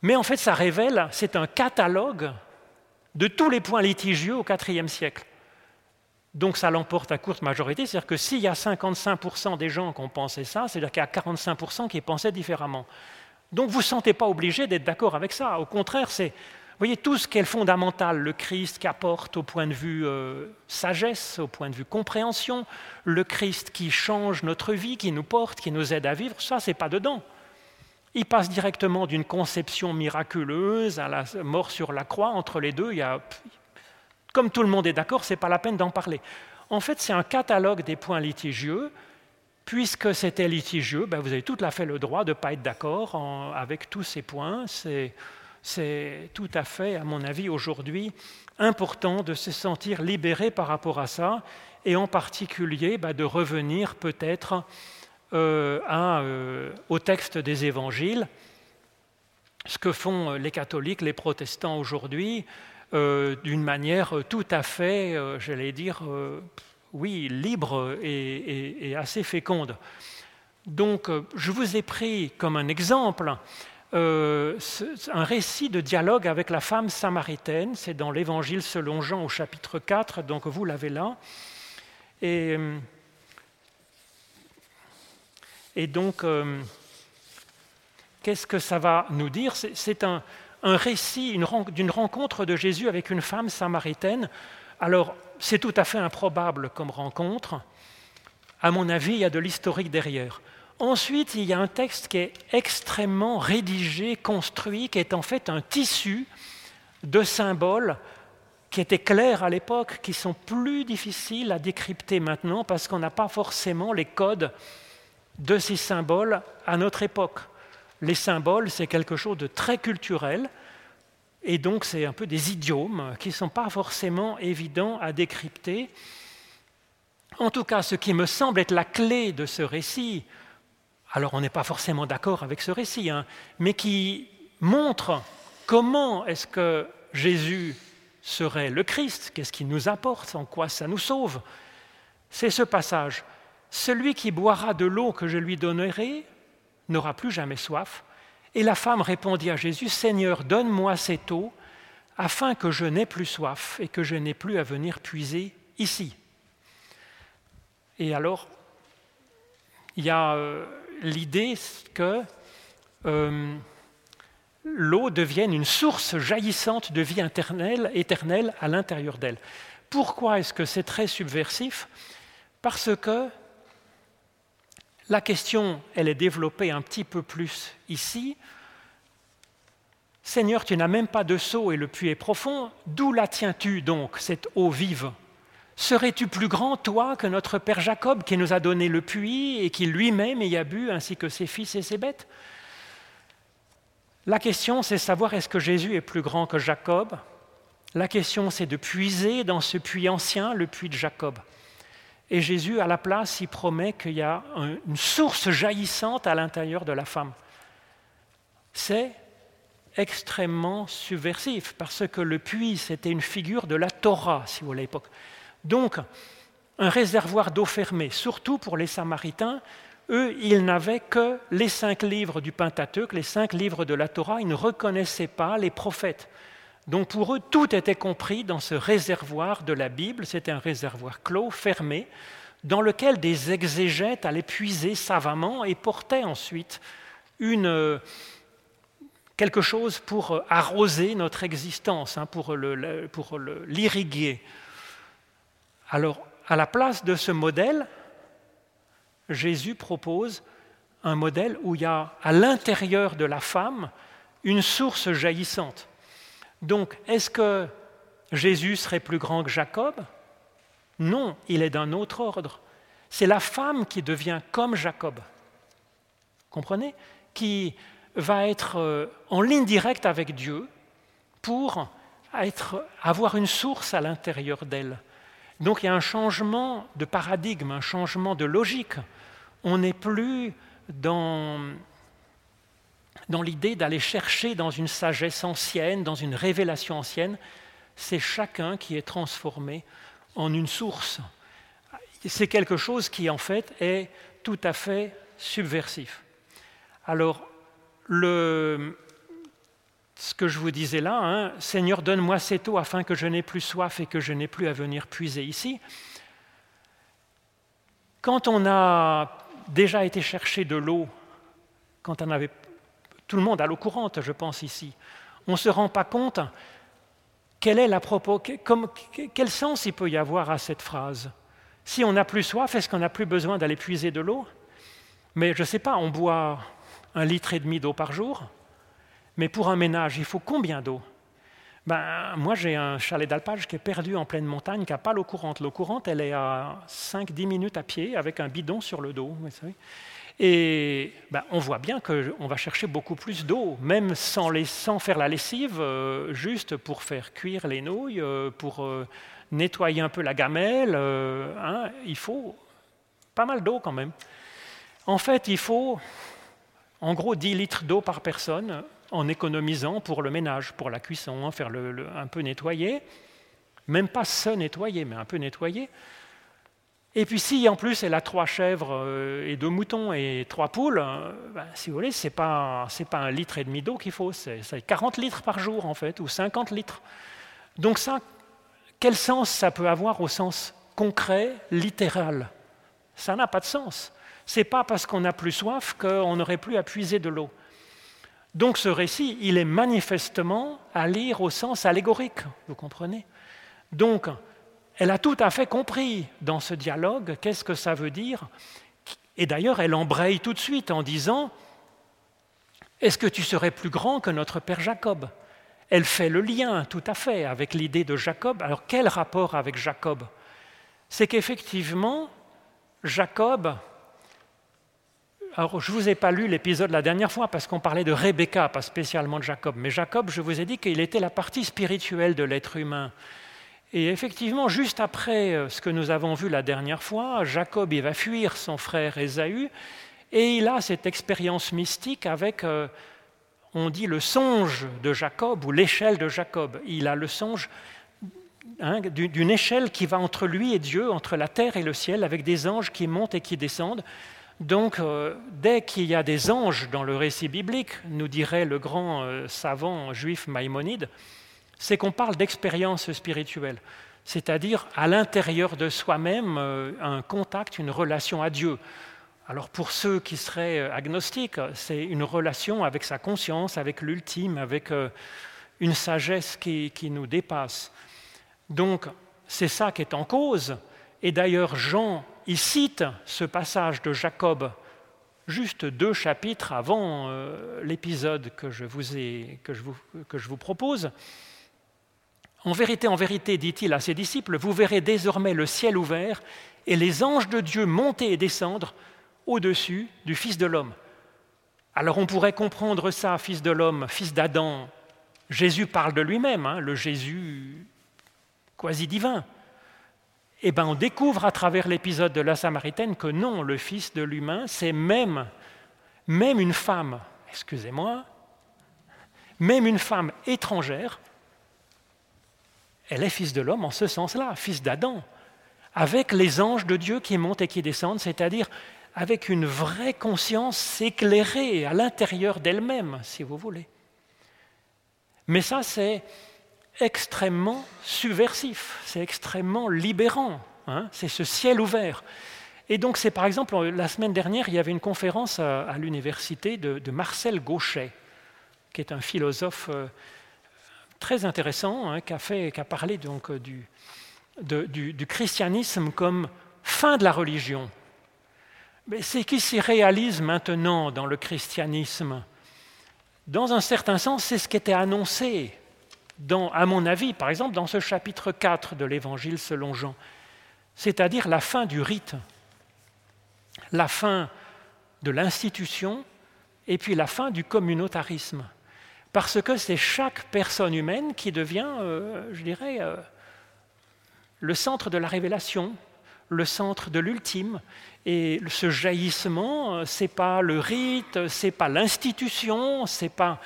mais en fait, ça révèle, c'est un catalogue de tous les points litigieux au IVe siècle. Donc ça l'emporte à courte majorité, c'est-à-dire que s'il y a 55% des gens qui ont pensé ça, c'est-à-dire qu'il y a 45% qui pensaient différemment. Donc vous ne vous sentez pas obligé d'être d'accord avec ça. Au contraire, c'est, vous voyez, tout ce qui est fondamental, le Christ qui apporte au point de vue euh, sagesse, au point de vue compréhension, le Christ qui change notre vie, qui nous porte, qui nous aide à vivre, ça, c'est pas dedans. Il passe directement d'une conception miraculeuse à la mort sur la croix. Entre les deux, il y a, comme tout le monde est d'accord, ce n'est pas la peine d'en parler. En fait, c'est un catalogue des points litigieux. Puisque c'était litigieux, ben vous avez tout à fait le droit de ne pas être d'accord avec tous ces points. C'est tout à fait, à mon avis, aujourd'hui, important de se sentir libéré par rapport à ça, et en particulier ben, de revenir peut-être euh, euh, au texte des évangiles, ce que font les catholiques, les protestants aujourd'hui, euh, d'une manière tout à fait, j'allais dire, oui, libre et, assez féconde. Donc, je vous ai pris comme un exemple un récit de dialogue avec la femme samaritaine. C'est dans l'Évangile selon Jean au chapitre 4, donc vous l'avez là. Et, et donc, qu'est-ce que ça va nous dire C'est un, un récit d'une rencontre de Jésus avec une femme samaritaine. Alors, c'est tout à fait improbable comme rencontre. À mon avis, il y a de l'historique derrière. Ensuite, il y a un texte qui est extrêmement rédigé, construit, qui est en fait un tissu de symboles qui étaient clairs à l'époque, qui sont plus difficiles à décrypter maintenant parce qu'on n'a pas forcément les codes de ces symboles à notre époque les symboles, c'est quelque chose de très culturel, et donc c'est un peu des idiomes qui ne sont pas forcément évidents à décrypter. En tout cas, ce qui me semble être la clé de ce récit, alors on n'est pas forcément d'accord avec ce récit, hein, mais qui montre comment est-ce que Jésus serait le Christ, qu'est-ce qu'il nous apporte, en quoi ça nous sauve, c'est ce passage. Celui qui boira de l'eau que je lui donnerai n'aura plus jamais soif. Et la femme répondit à Jésus, Seigneur, donne-moi cette eau, afin que je n'ai plus soif et que je n'ai plus à venir puiser ici. Et alors, il y a euh, l'idée que euh, l'eau devienne une source jaillissante de vie éternelle, éternelle à l'intérieur d'elle. Pourquoi est-ce que c'est très subversif? Parce que la question, elle est développée un petit peu plus ici. Seigneur, tu n'as même pas de seau et le puits est profond. D'où la tiens-tu donc, cette eau vive? Serais-tu plus grand, toi, que notre Père Jacob, qui nous a donné le puits et qui lui-même y a bu, ainsi que ses fils et ses bêtes? La question, c'est savoir est-ce que Jésus est plus grand que Jacob? La question, c'est de puiser dans ce puits ancien, le puits de Jacob. Et Jésus, à la place, il promet qu'il y a une source jaillissante à l'intérieur de la femme. C'est extrêmement subversif, parce que le puits, c'était une figure de la Torah, si vous voulez, à l'époque. Donc, un réservoir d'eau fermée, surtout pour les Samaritains, eux, ils n'avaient que les cinq livres du Pentateuque, les cinq livres de la Torah, ils ne reconnaissaient pas les prophètes. Donc pour eux, tout était compris dans ce réservoir de la Bible. C'était un réservoir clos, fermé, dans lequel des exégètes allaient puiser savamment et portaient ensuite quelque chose pour arroser notre existence, hein, pour l'irriguer. Alors, à la place de ce modèle, Jésus propose un modèle où il y a à l'intérieur de la femme une source jaillissante. Donc, est-ce que Jésus serait plus grand que Jacob? Non, il est d'un autre ordre. C'est la femme qui devient comme Jacob. Comprenez? Qui va être euh, en ligne directe avec Dieu pour avoir une source à l'intérieur d'elle. Donc il y a un changement de paradigme, un changement de logique. On n'est plus dans, dans l'idée d'aller chercher dans une sagesse ancienne, dans une révélation ancienne. C'est chacun qui est transformé en une source. C'est quelque chose qui en fait est tout à fait subversif. Alors, ce que je vous disais là, hein, Seigneur, donne-moi cette eau afin que je n'ai plus soif et que je n'ai plus à venir puiser ici. Quand on a déjà été chercher de l'eau, quand on avait tout le monde a l'eau courante, je pense ici, on ne se rend pas compte quel est la propos, quel sens il peut y avoir à cette phrase. Si on n'a plus soif, est-ce qu'on n'a plus besoin d'aller puiser de l'eau? Mais je ne sais pas, on boit un litre et demi d'eau par jour, mais pour un ménage, il faut combien d'eau? Ben, Moi, j'ai un chalet d'alpage qui est perdu en pleine montagne, qui n'a pas l'eau courante. L'eau courante, elle est à 5-10 minutes à pied, avec un bidon sur le dos. Et ben, on voit bien qu'on va chercher beaucoup plus d'eau, même sans, faire la lessive, euh, juste pour faire cuire les nouilles, euh, pour euh, nettoyer un peu la gamelle. Hein, il faut pas mal d'eau quand même. En fait, il faut en gros 10 litres d'eau par personne en économisant pour le ménage, pour la cuisson, hein, faire un peu nettoyer, même pas se nettoyer, mais un peu nettoyer. Et puis si en plus elle a trois chèvres euh, et deux moutons et trois poules, euh, ben, si vous voulez, ce n'est pas, pas un litre et demi d'eau qu'il faut, c'est 40 litres par jour en fait, ou 50 litres. Donc ça, quel sens ça peut avoir au sens concret, littéral? Ça n'a pas de sens. Ce n'est pas parce qu'on n'a plus soif qu'on n'aurait plus à puiser de l'eau. Donc ce récit, il est manifestement à lire au sens allégorique, vous comprenez? Donc, elle a tout à fait compris dans ce dialogue qu'est-ce que ça veut dire. Et d'ailleurs, elle embraye tout de suite en disant, Est-ce que tu serais plus grand que notre père Jacob? Elle fait le lien tout à fait avec l'idée de Jacob. Alors quel rapport avec Jacob? C'est qu'effectivement, Jacob, alors, je ne vous ai pas lu l'épisode la dernière fois parce qu'on parlait de Rebecca, pas spécialement de Jacob. Mais Jacob, je vous ai dit qu'il était la partie spirituelle de l'être humain. Et effectivement, juste après euh, ce que nous avons vu la dernière fois, Jacob il va fuir son frère Ésaü et il a cette expérience mystique avec, euh, on dit, le songe de Jacob ou l'échelle de Jacob. Il a le songe hein, d'une échelle qui va entre lui et Dieu, entre la terre et le ciel, avec des anges qui montent et qui descendent. Donc, euh, dès qu'il y a des anges dans le récit biblique, nous dirait le grand savant juif Maïmonide, c'est qu'on parle d'expérience spirituelle, c'est-à-dire à, l'intérieur de soi-même euh, un contact, une relation à Dieu. Alors pour ceux qui seraient agnostiques, c'est une relation avec sa conscience, avec l'ultime, avec une sagesse qui, qui nous dépasse. Donc c'est ça qui est en cause. Et d'ailleurs Jean il cite ce passage de Jacob juste deux chapitres avant euh, l'épisode que, que, que je vous propose. En vérité, en vérité, dit-il à ses disciples, vous verrez désormais le ciel ouvert et les anges de Dieu monter et descendre au-dessus du Fils de l'homme. Alors on pourrait comprendre ça, Fils de l'homme, Fils d'Adam. Jésus parle de lui-même, hein, le Jésus quasi divin eh ben, on découvre à travers l'épisode de la Samaritaine que non, le Fils de l'humain, c'est même, même une femme, excusez-moi, même une femme étrangère, elle est fils de l'homme en ce sens-là, fils d'Adam, avec les anges de Dieu qui montent et qui descendent, c'est-à-dire avec une vraie conscience éclairée à l'intérieur d'elle-même, si vous voulez. Mais ça, c'est extrêmement subversif, c'est extrêmement libérant, hein, c'est ce ciel ouvert. Et donc c'est par exemple, la semaine dernière, il y avait une conférence à, l'université de, Marcel Gauchet, qui est un philosophe euh, très intéressant, hein, qui, a parlé donc euh, du, du, christianisme comme fin de la religion. Mais c'est qui s'y réalise maintenant dans le christianisme. Dans un certain sens, c'est ce qui était annoncé, dans, à mon avis, par exemple, dans ce chapitre 4 de l'Évangile selon Jean, c'est-à-dire la fin du rite, la fin de l'institution et puis la fin du communautarisme. Parce que c'est chaque personne humaine qui devient, euh, je dirais, euh, le centre de la révélation, le centre de l'ultime. Et ce jaillissement, euh, c'est pas le rite, c'est pas l'institution, c'est pas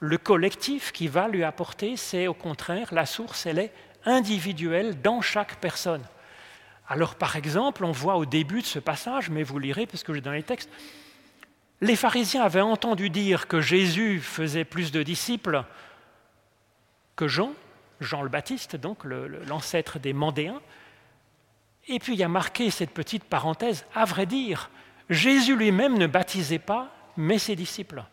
le collectif qui va lui apporter, c'est au contraire la source, elle est individuelle dans chaque personne. Alors par exemple, on voit au début de ce passage, mais vous lirez parce que j'ai dans les textes, les pharisiens avaient entendu dire que Jésus faisait plus de disciples que Jean, Jean le Baptiste, donc l'ancêtre des Mandéens. Et puis il y a marqué cette petite parenthèse, à vrai dire, Jésus lui-même ne baptisait pas, mais ses disciples.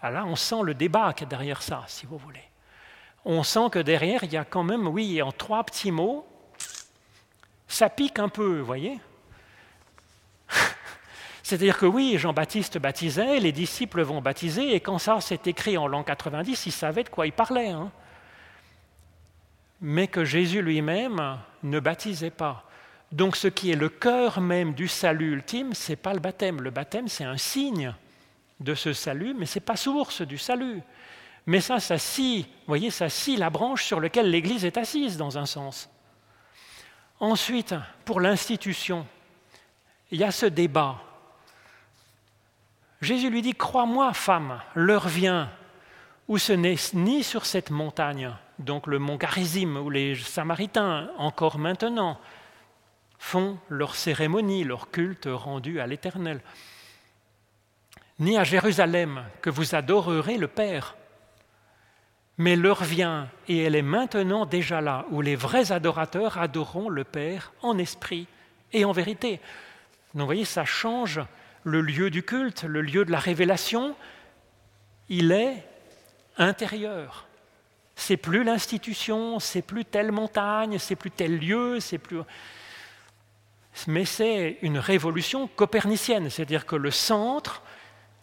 Alors là, on sent le débat qui est derrière ça, si vous voulez. On sent que derrière, il y a quand même, oui, en trois petits mots, ça pique un peu, vous voyez c'est-à-dire que oui, Jean-Baptiste baptisait, les disciples vont baptiser, et quand ça s'est écrit en l'an 90, ils savaient de quoi il parlait. Hein. Mais que Jésus lui-même ne baptisait pas. Donc ce qui est le cœur même du salut ultime, ce n'est pas le baptême. Le baptême, c'est un signe de ce salut, mais ce n'est pas source du salut. Mais ça, ça scie, vous voyez, ça scie la branche sur laquelle l'Église est assise, dans un sens. Ensuite, pour l'institution, il y a ce débat Jésus lui dit, Crois-moi, femme, l'heure vient où ce n'est ni sur cette montagne, donc le mont Garizim, où les Samaritains, encore maintenant, font leur cérémonie, leur culte rendu à l'Éternel, ni à Jérusalem que vous adorerez le Père. Mais l'heure vient, et elle est maintenant déjà là, où les vrais adorateurs adoreront le Père en esprit et en vérité. Donc vous voyez, ça change le lieu du culte, le lieu de la révélation, il est intérieur. C'est plus l'institution, c'est plus telle montagne, c'est plus tel lieu, c'est plus. Mais c'est une révolution copernicienne, c'est-à-dire que le centre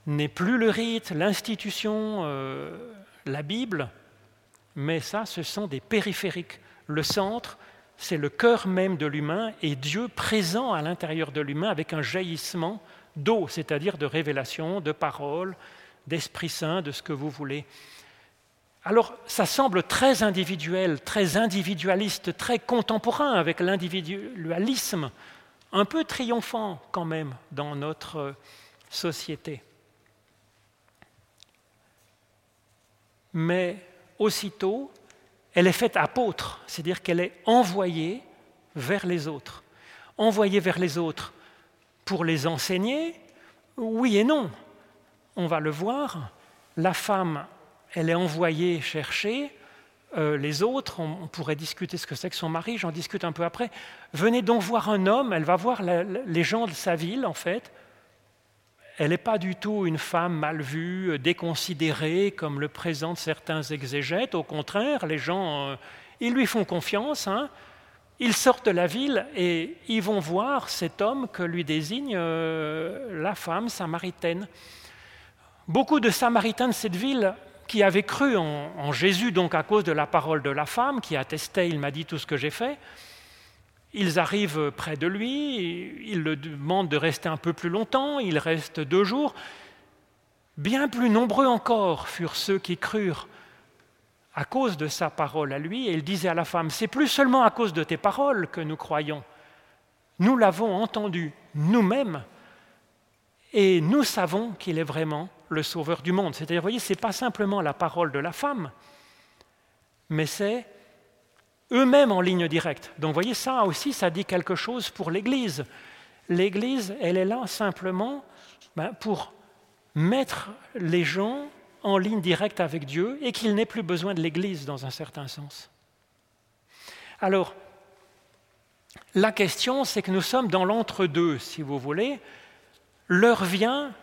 n'est plus le rite, l'institution, euh, la Bible, mais ça, ce sont des périphériques. Le centre, c'est le cœur même de l'humain et Dieu présent à l'intérieur de l'humain avec un jaillissement d'eau, c'est-à-dire de révélation, de parole, d'Esprit Saint, de ce que vous voulez. Alors, ça semble très individuel, très individualiste, très contemporain avec l'individualisme, un peu triomphant quand même dans notre société. Mais aussitôt, elle est faite apôtre, c'est-à-dire qu'elle est envoyée vers les autres. Envoyée vers les autres pour les enseigner Oui et non. On va le voir. La femme, elle est envoyée chercher. Euh, les autres, on, pourrait discuter ce que c'est que son mari, j'en discute un peu après. Venez donc voir un homme, elle va voir les gens de sa ville, en fait. Elle n'est pas du tout une femme mal vue, euh, déconsidérée, comme le présentent certains exégètes. Au contraire, les gens, euh, ils lui font confiance. Hein. Ils sortent de la ville et ils vont voir cet homme que lui désigne euh, la femme samaritaine. Beaucoup de Samaritains de cette ville qui avaient cru en, Jésus, donc à cause de la parole de la femme, qui attestait, il m'a dit tout ce que j'ai fait, ils arrivent près de lui, ils le demandent de rester un peu plus longtemps, il reste deux jours. Bien plus nombreux encore furent ceux qui crurent à cause de sa parole à lui, et il disait à la femme, c'est plus seulement à cause de tes paroles que nous croyons. Nous l'avons entendu nous-mêmes, et nous savons qu'il est vraiment le sauveur du monde. C'est-à-dire, vous voyez, ce n'est pas simplement la parole de la femme, mais c'est eux-mêmes en ligne directe. Donc, vous voyez, ça aussi, ça dit quelque chose pour l'Église. L'Église, elle est là simplement ben, pour mettre les gens en ligne directe avec Dieu et qu'il n'ait plus besoin de l'Église dans un certain sens. Alors, la question, c'est que nous sommes dans l'entre-deux, si vous voulez. L'heure vient,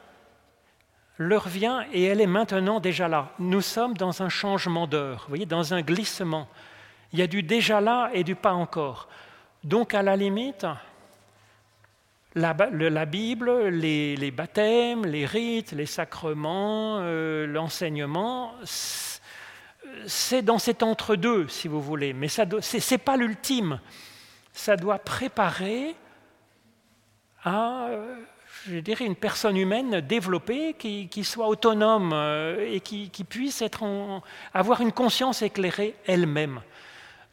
l'heure vient et elle est maintenant déjà là. Nous sommes dans un changement d'heure, vous voyez, dans un glissement. Il y a du déjà là et du pas encore. Donc, à la limite, la, Bible, les, baptêmes, les rites, les sacrements, euh, l'enseignement, c'est dans cet entre-deux, si vous voulez, mais ce n'est pas l'ultime. Ça doit préparer à, euh, je dirais, une personne humaine développée qui, soit autonome euh, et qui, puisse être avoir une conscience éclairée elle-même.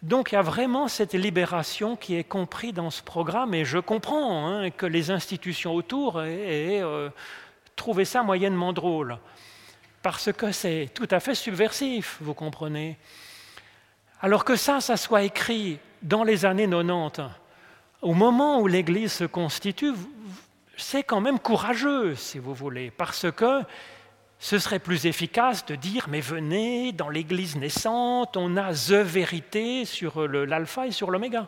Donc il y a vraiment cette libération qui est comprise dans ce programme et je comprends hein, que les institutions autour aient, euh, trouvé ça moyennement drôle parce que c'est tout à fait subversif, vous comprenez. Alors que ça, ça soit écrit dans les années 90, au moment où l'Église se constitue, c'est quand même courageux, si vous voulez, parce que ce serait plus efficace de dire, mais venez, dans l'Église naissante, on a the vérité sur l'alpha et sur l'oméga.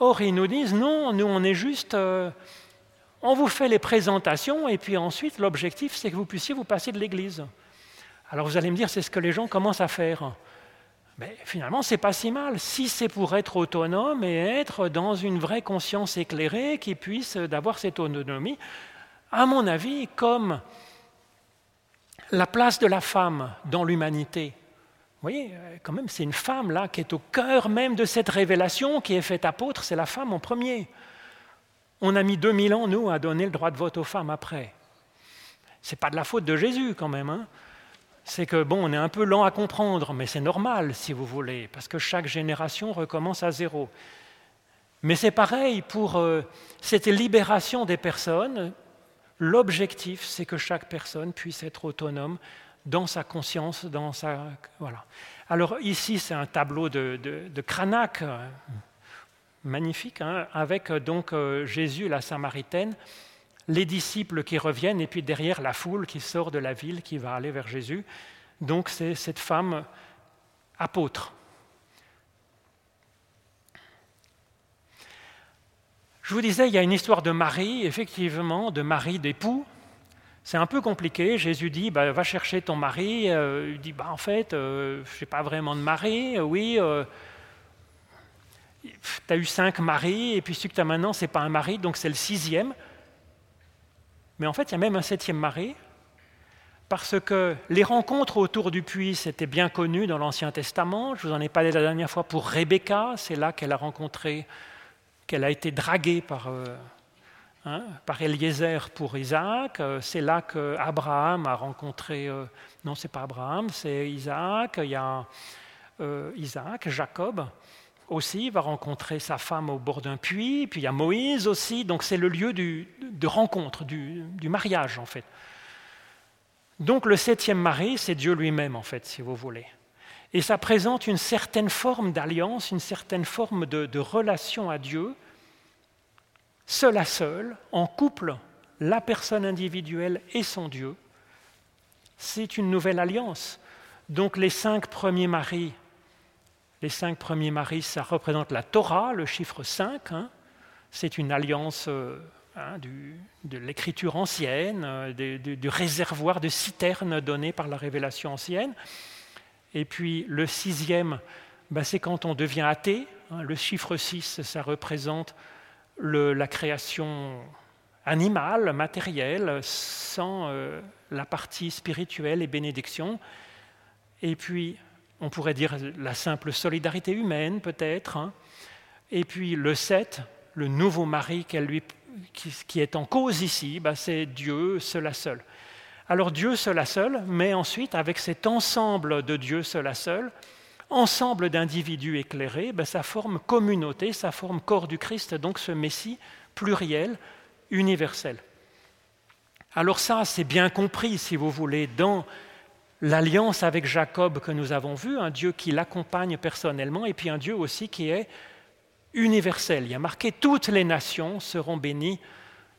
Or, ils nous disent, non, nous, on est juste... Euh, on vous fait les présentations et puis ensuite l'objectif c'est que vous puissiez vous passer de l'Église. Alors vous allez me dire c'est ce que les gens commencent à faire. Mais finalement c'est pas si mal si c'est pour être autonome et être dans une vraie conscience éclairée qui puisse d'avoir cette autonomie. À mon avis, comme la place de la femme dans l'humanité. Vous voyez, quand même, c'est une femme là qui est au cœur même de cette révélation qui est faite apôtre, c'est la femme en premier. On a mis 2000 ans, nous, à donner le droit de vote aux femmes après. Ce n'est pas de la faute de Jésus quand même. Hein. c'est que, bon, on est un peu lent à comprendre, mais c'est normal, si vous voulez, parce que chaque génération recommence à zéro. Mais c'est pareil pour euh, cette libération des personnes. L'objectif, c'est que chaque personne puisse être autonome dans sa conscience, dans sa... Voilà. Alors ici, c'est un tableau de, de, Cranach, magnifique, hein, avec euh, donc euh, Jésus, la Samaritaine, les disciples qui reviennent, et puis derrière la foule qui sort de la ville, qui va aller vers Jésus. Donc c'est cette femme apôtre. Je vous disais, il y a une histoire de Marie, effectivement, de Marie d'époux. C'est un peu compliqué. Jésus dit, bah, va chercher ton mari. Euh, il dit, bah, en fait, je n'ai pas vraiment de mari. Oui, tu as eu cinq maris, et puis celui que tu as maintenant, ce n'est pas un mari, donc c'est le sixième. Mais en fait, il y a même un septième mari, parce que les rencontres autour du puits, c'était bien connu dans l'Ancien Testament. Je vous en ai parlé la dernière fois pour Rebecca, c'est là qu'elle a rencontré, qu'elle a été draguée par, euh, hein, Eliezer pour Isaac. Euh, c'est là qu'Abraham a rencontré, euh, non, c'est pas Abraham, c'est Isaac. Il y a Isaac, Jacob aussi va rencontrer sa femme au bord d'un puits, puis il y a Moïse aussi, donc c'est le lieu de rencontre, du, mariage en fait. Donc le septième mari, c'est Dieu lui-même en fait, si vous voulez. Et ça présente une certaine forme d'alliance, une certaine forme de, relation à Dieu, seul à seul, en couple, la personne individuelle et son Dieu. C'est une nouvelle alliance. Donc les cinq premiers maris les cinq premiers maris, ça représente la Torah, le chiffre 5. Hein. C'est une alliance euh, hein, de l'écriture ancienne, euh, du, réservoir de citernes donné par la révélation ancienne. Et puis le sixième, ben, c'est quand on devient athée. Hein. Le chiffre 6, ça représente la création animale, matérielle, sans euh, la partie spirituelle et bénédiction. Et puis on pourrait dire la simple solidarité humaine peut-être, hein. et puis le 7, le nouveau mari qui, est en cause ici, bah, c'est Dieu seul à seul. Alors Dieu seul à seul, mais ensuite avec cet ensemble de Dieu seul à seul, ensemble d'individus éclairés, bah, ça forme communauté, ça forme corps du Christ, donc ce Messie pluriel, universel. Alors ça, c'est bien compris, si vous voulez, dans l'alliance avec Jacob que nous avons vue, un Dieu qui l'accompagne personnellement, et puis un Dieu aussi qui est universel. Il y a marqué toutes les nations seront bénies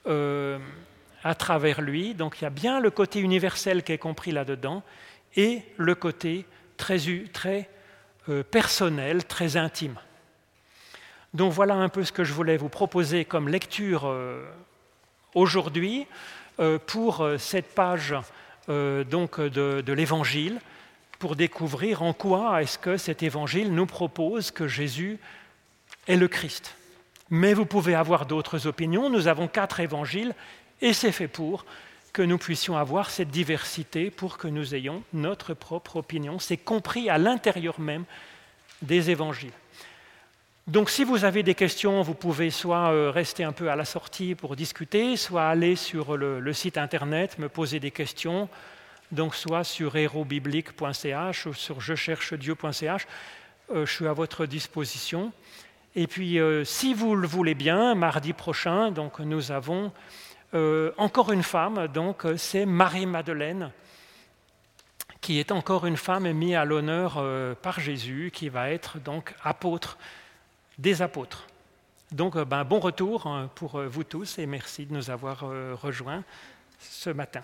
euh, à travers lui. Donc il y a bien le côté universel qui est compris là-dedans, et le côté très, euh, personnel, très intime. Donc voilà un peu ce que je voulais vous proposer comme lecture euh, aujourd'hui pour cette page euh, donc de, l'Évangile pour découvrir en quoi est-ce que cet Évangile nous propose que Jésus est le Christ. Mais vous pouvez avoir d'autres opinions. Nous avons quatre évangiles et c'est fait pour que nous puissions avoir cette diversité, pour que nous ayons notre propre opinion. C'est compris à l'intérieur même des évangiles. Donc si vous avez des questions, vous pouvez soit euh, rester un peu à la sortie pour discuter, soit aller sur le, site internet, me poser des questions, donc soit sur hérobiblique.ch ou sur je cherche Dieu.ch. Euh, je suis à votre disposition. Et puis, euh, si vous le voulez bien, mardi prochain, donc nous avons encore une femme, donc c'est Marie-Madeleine, qui est encore une femme mise à l'honneur par Jésus, qui va être donc apôtre des apôtres. Donc, euh, ben, bon retour hein, pour euh, vous tous et merci de nous avoir euh, rejoints ce matin.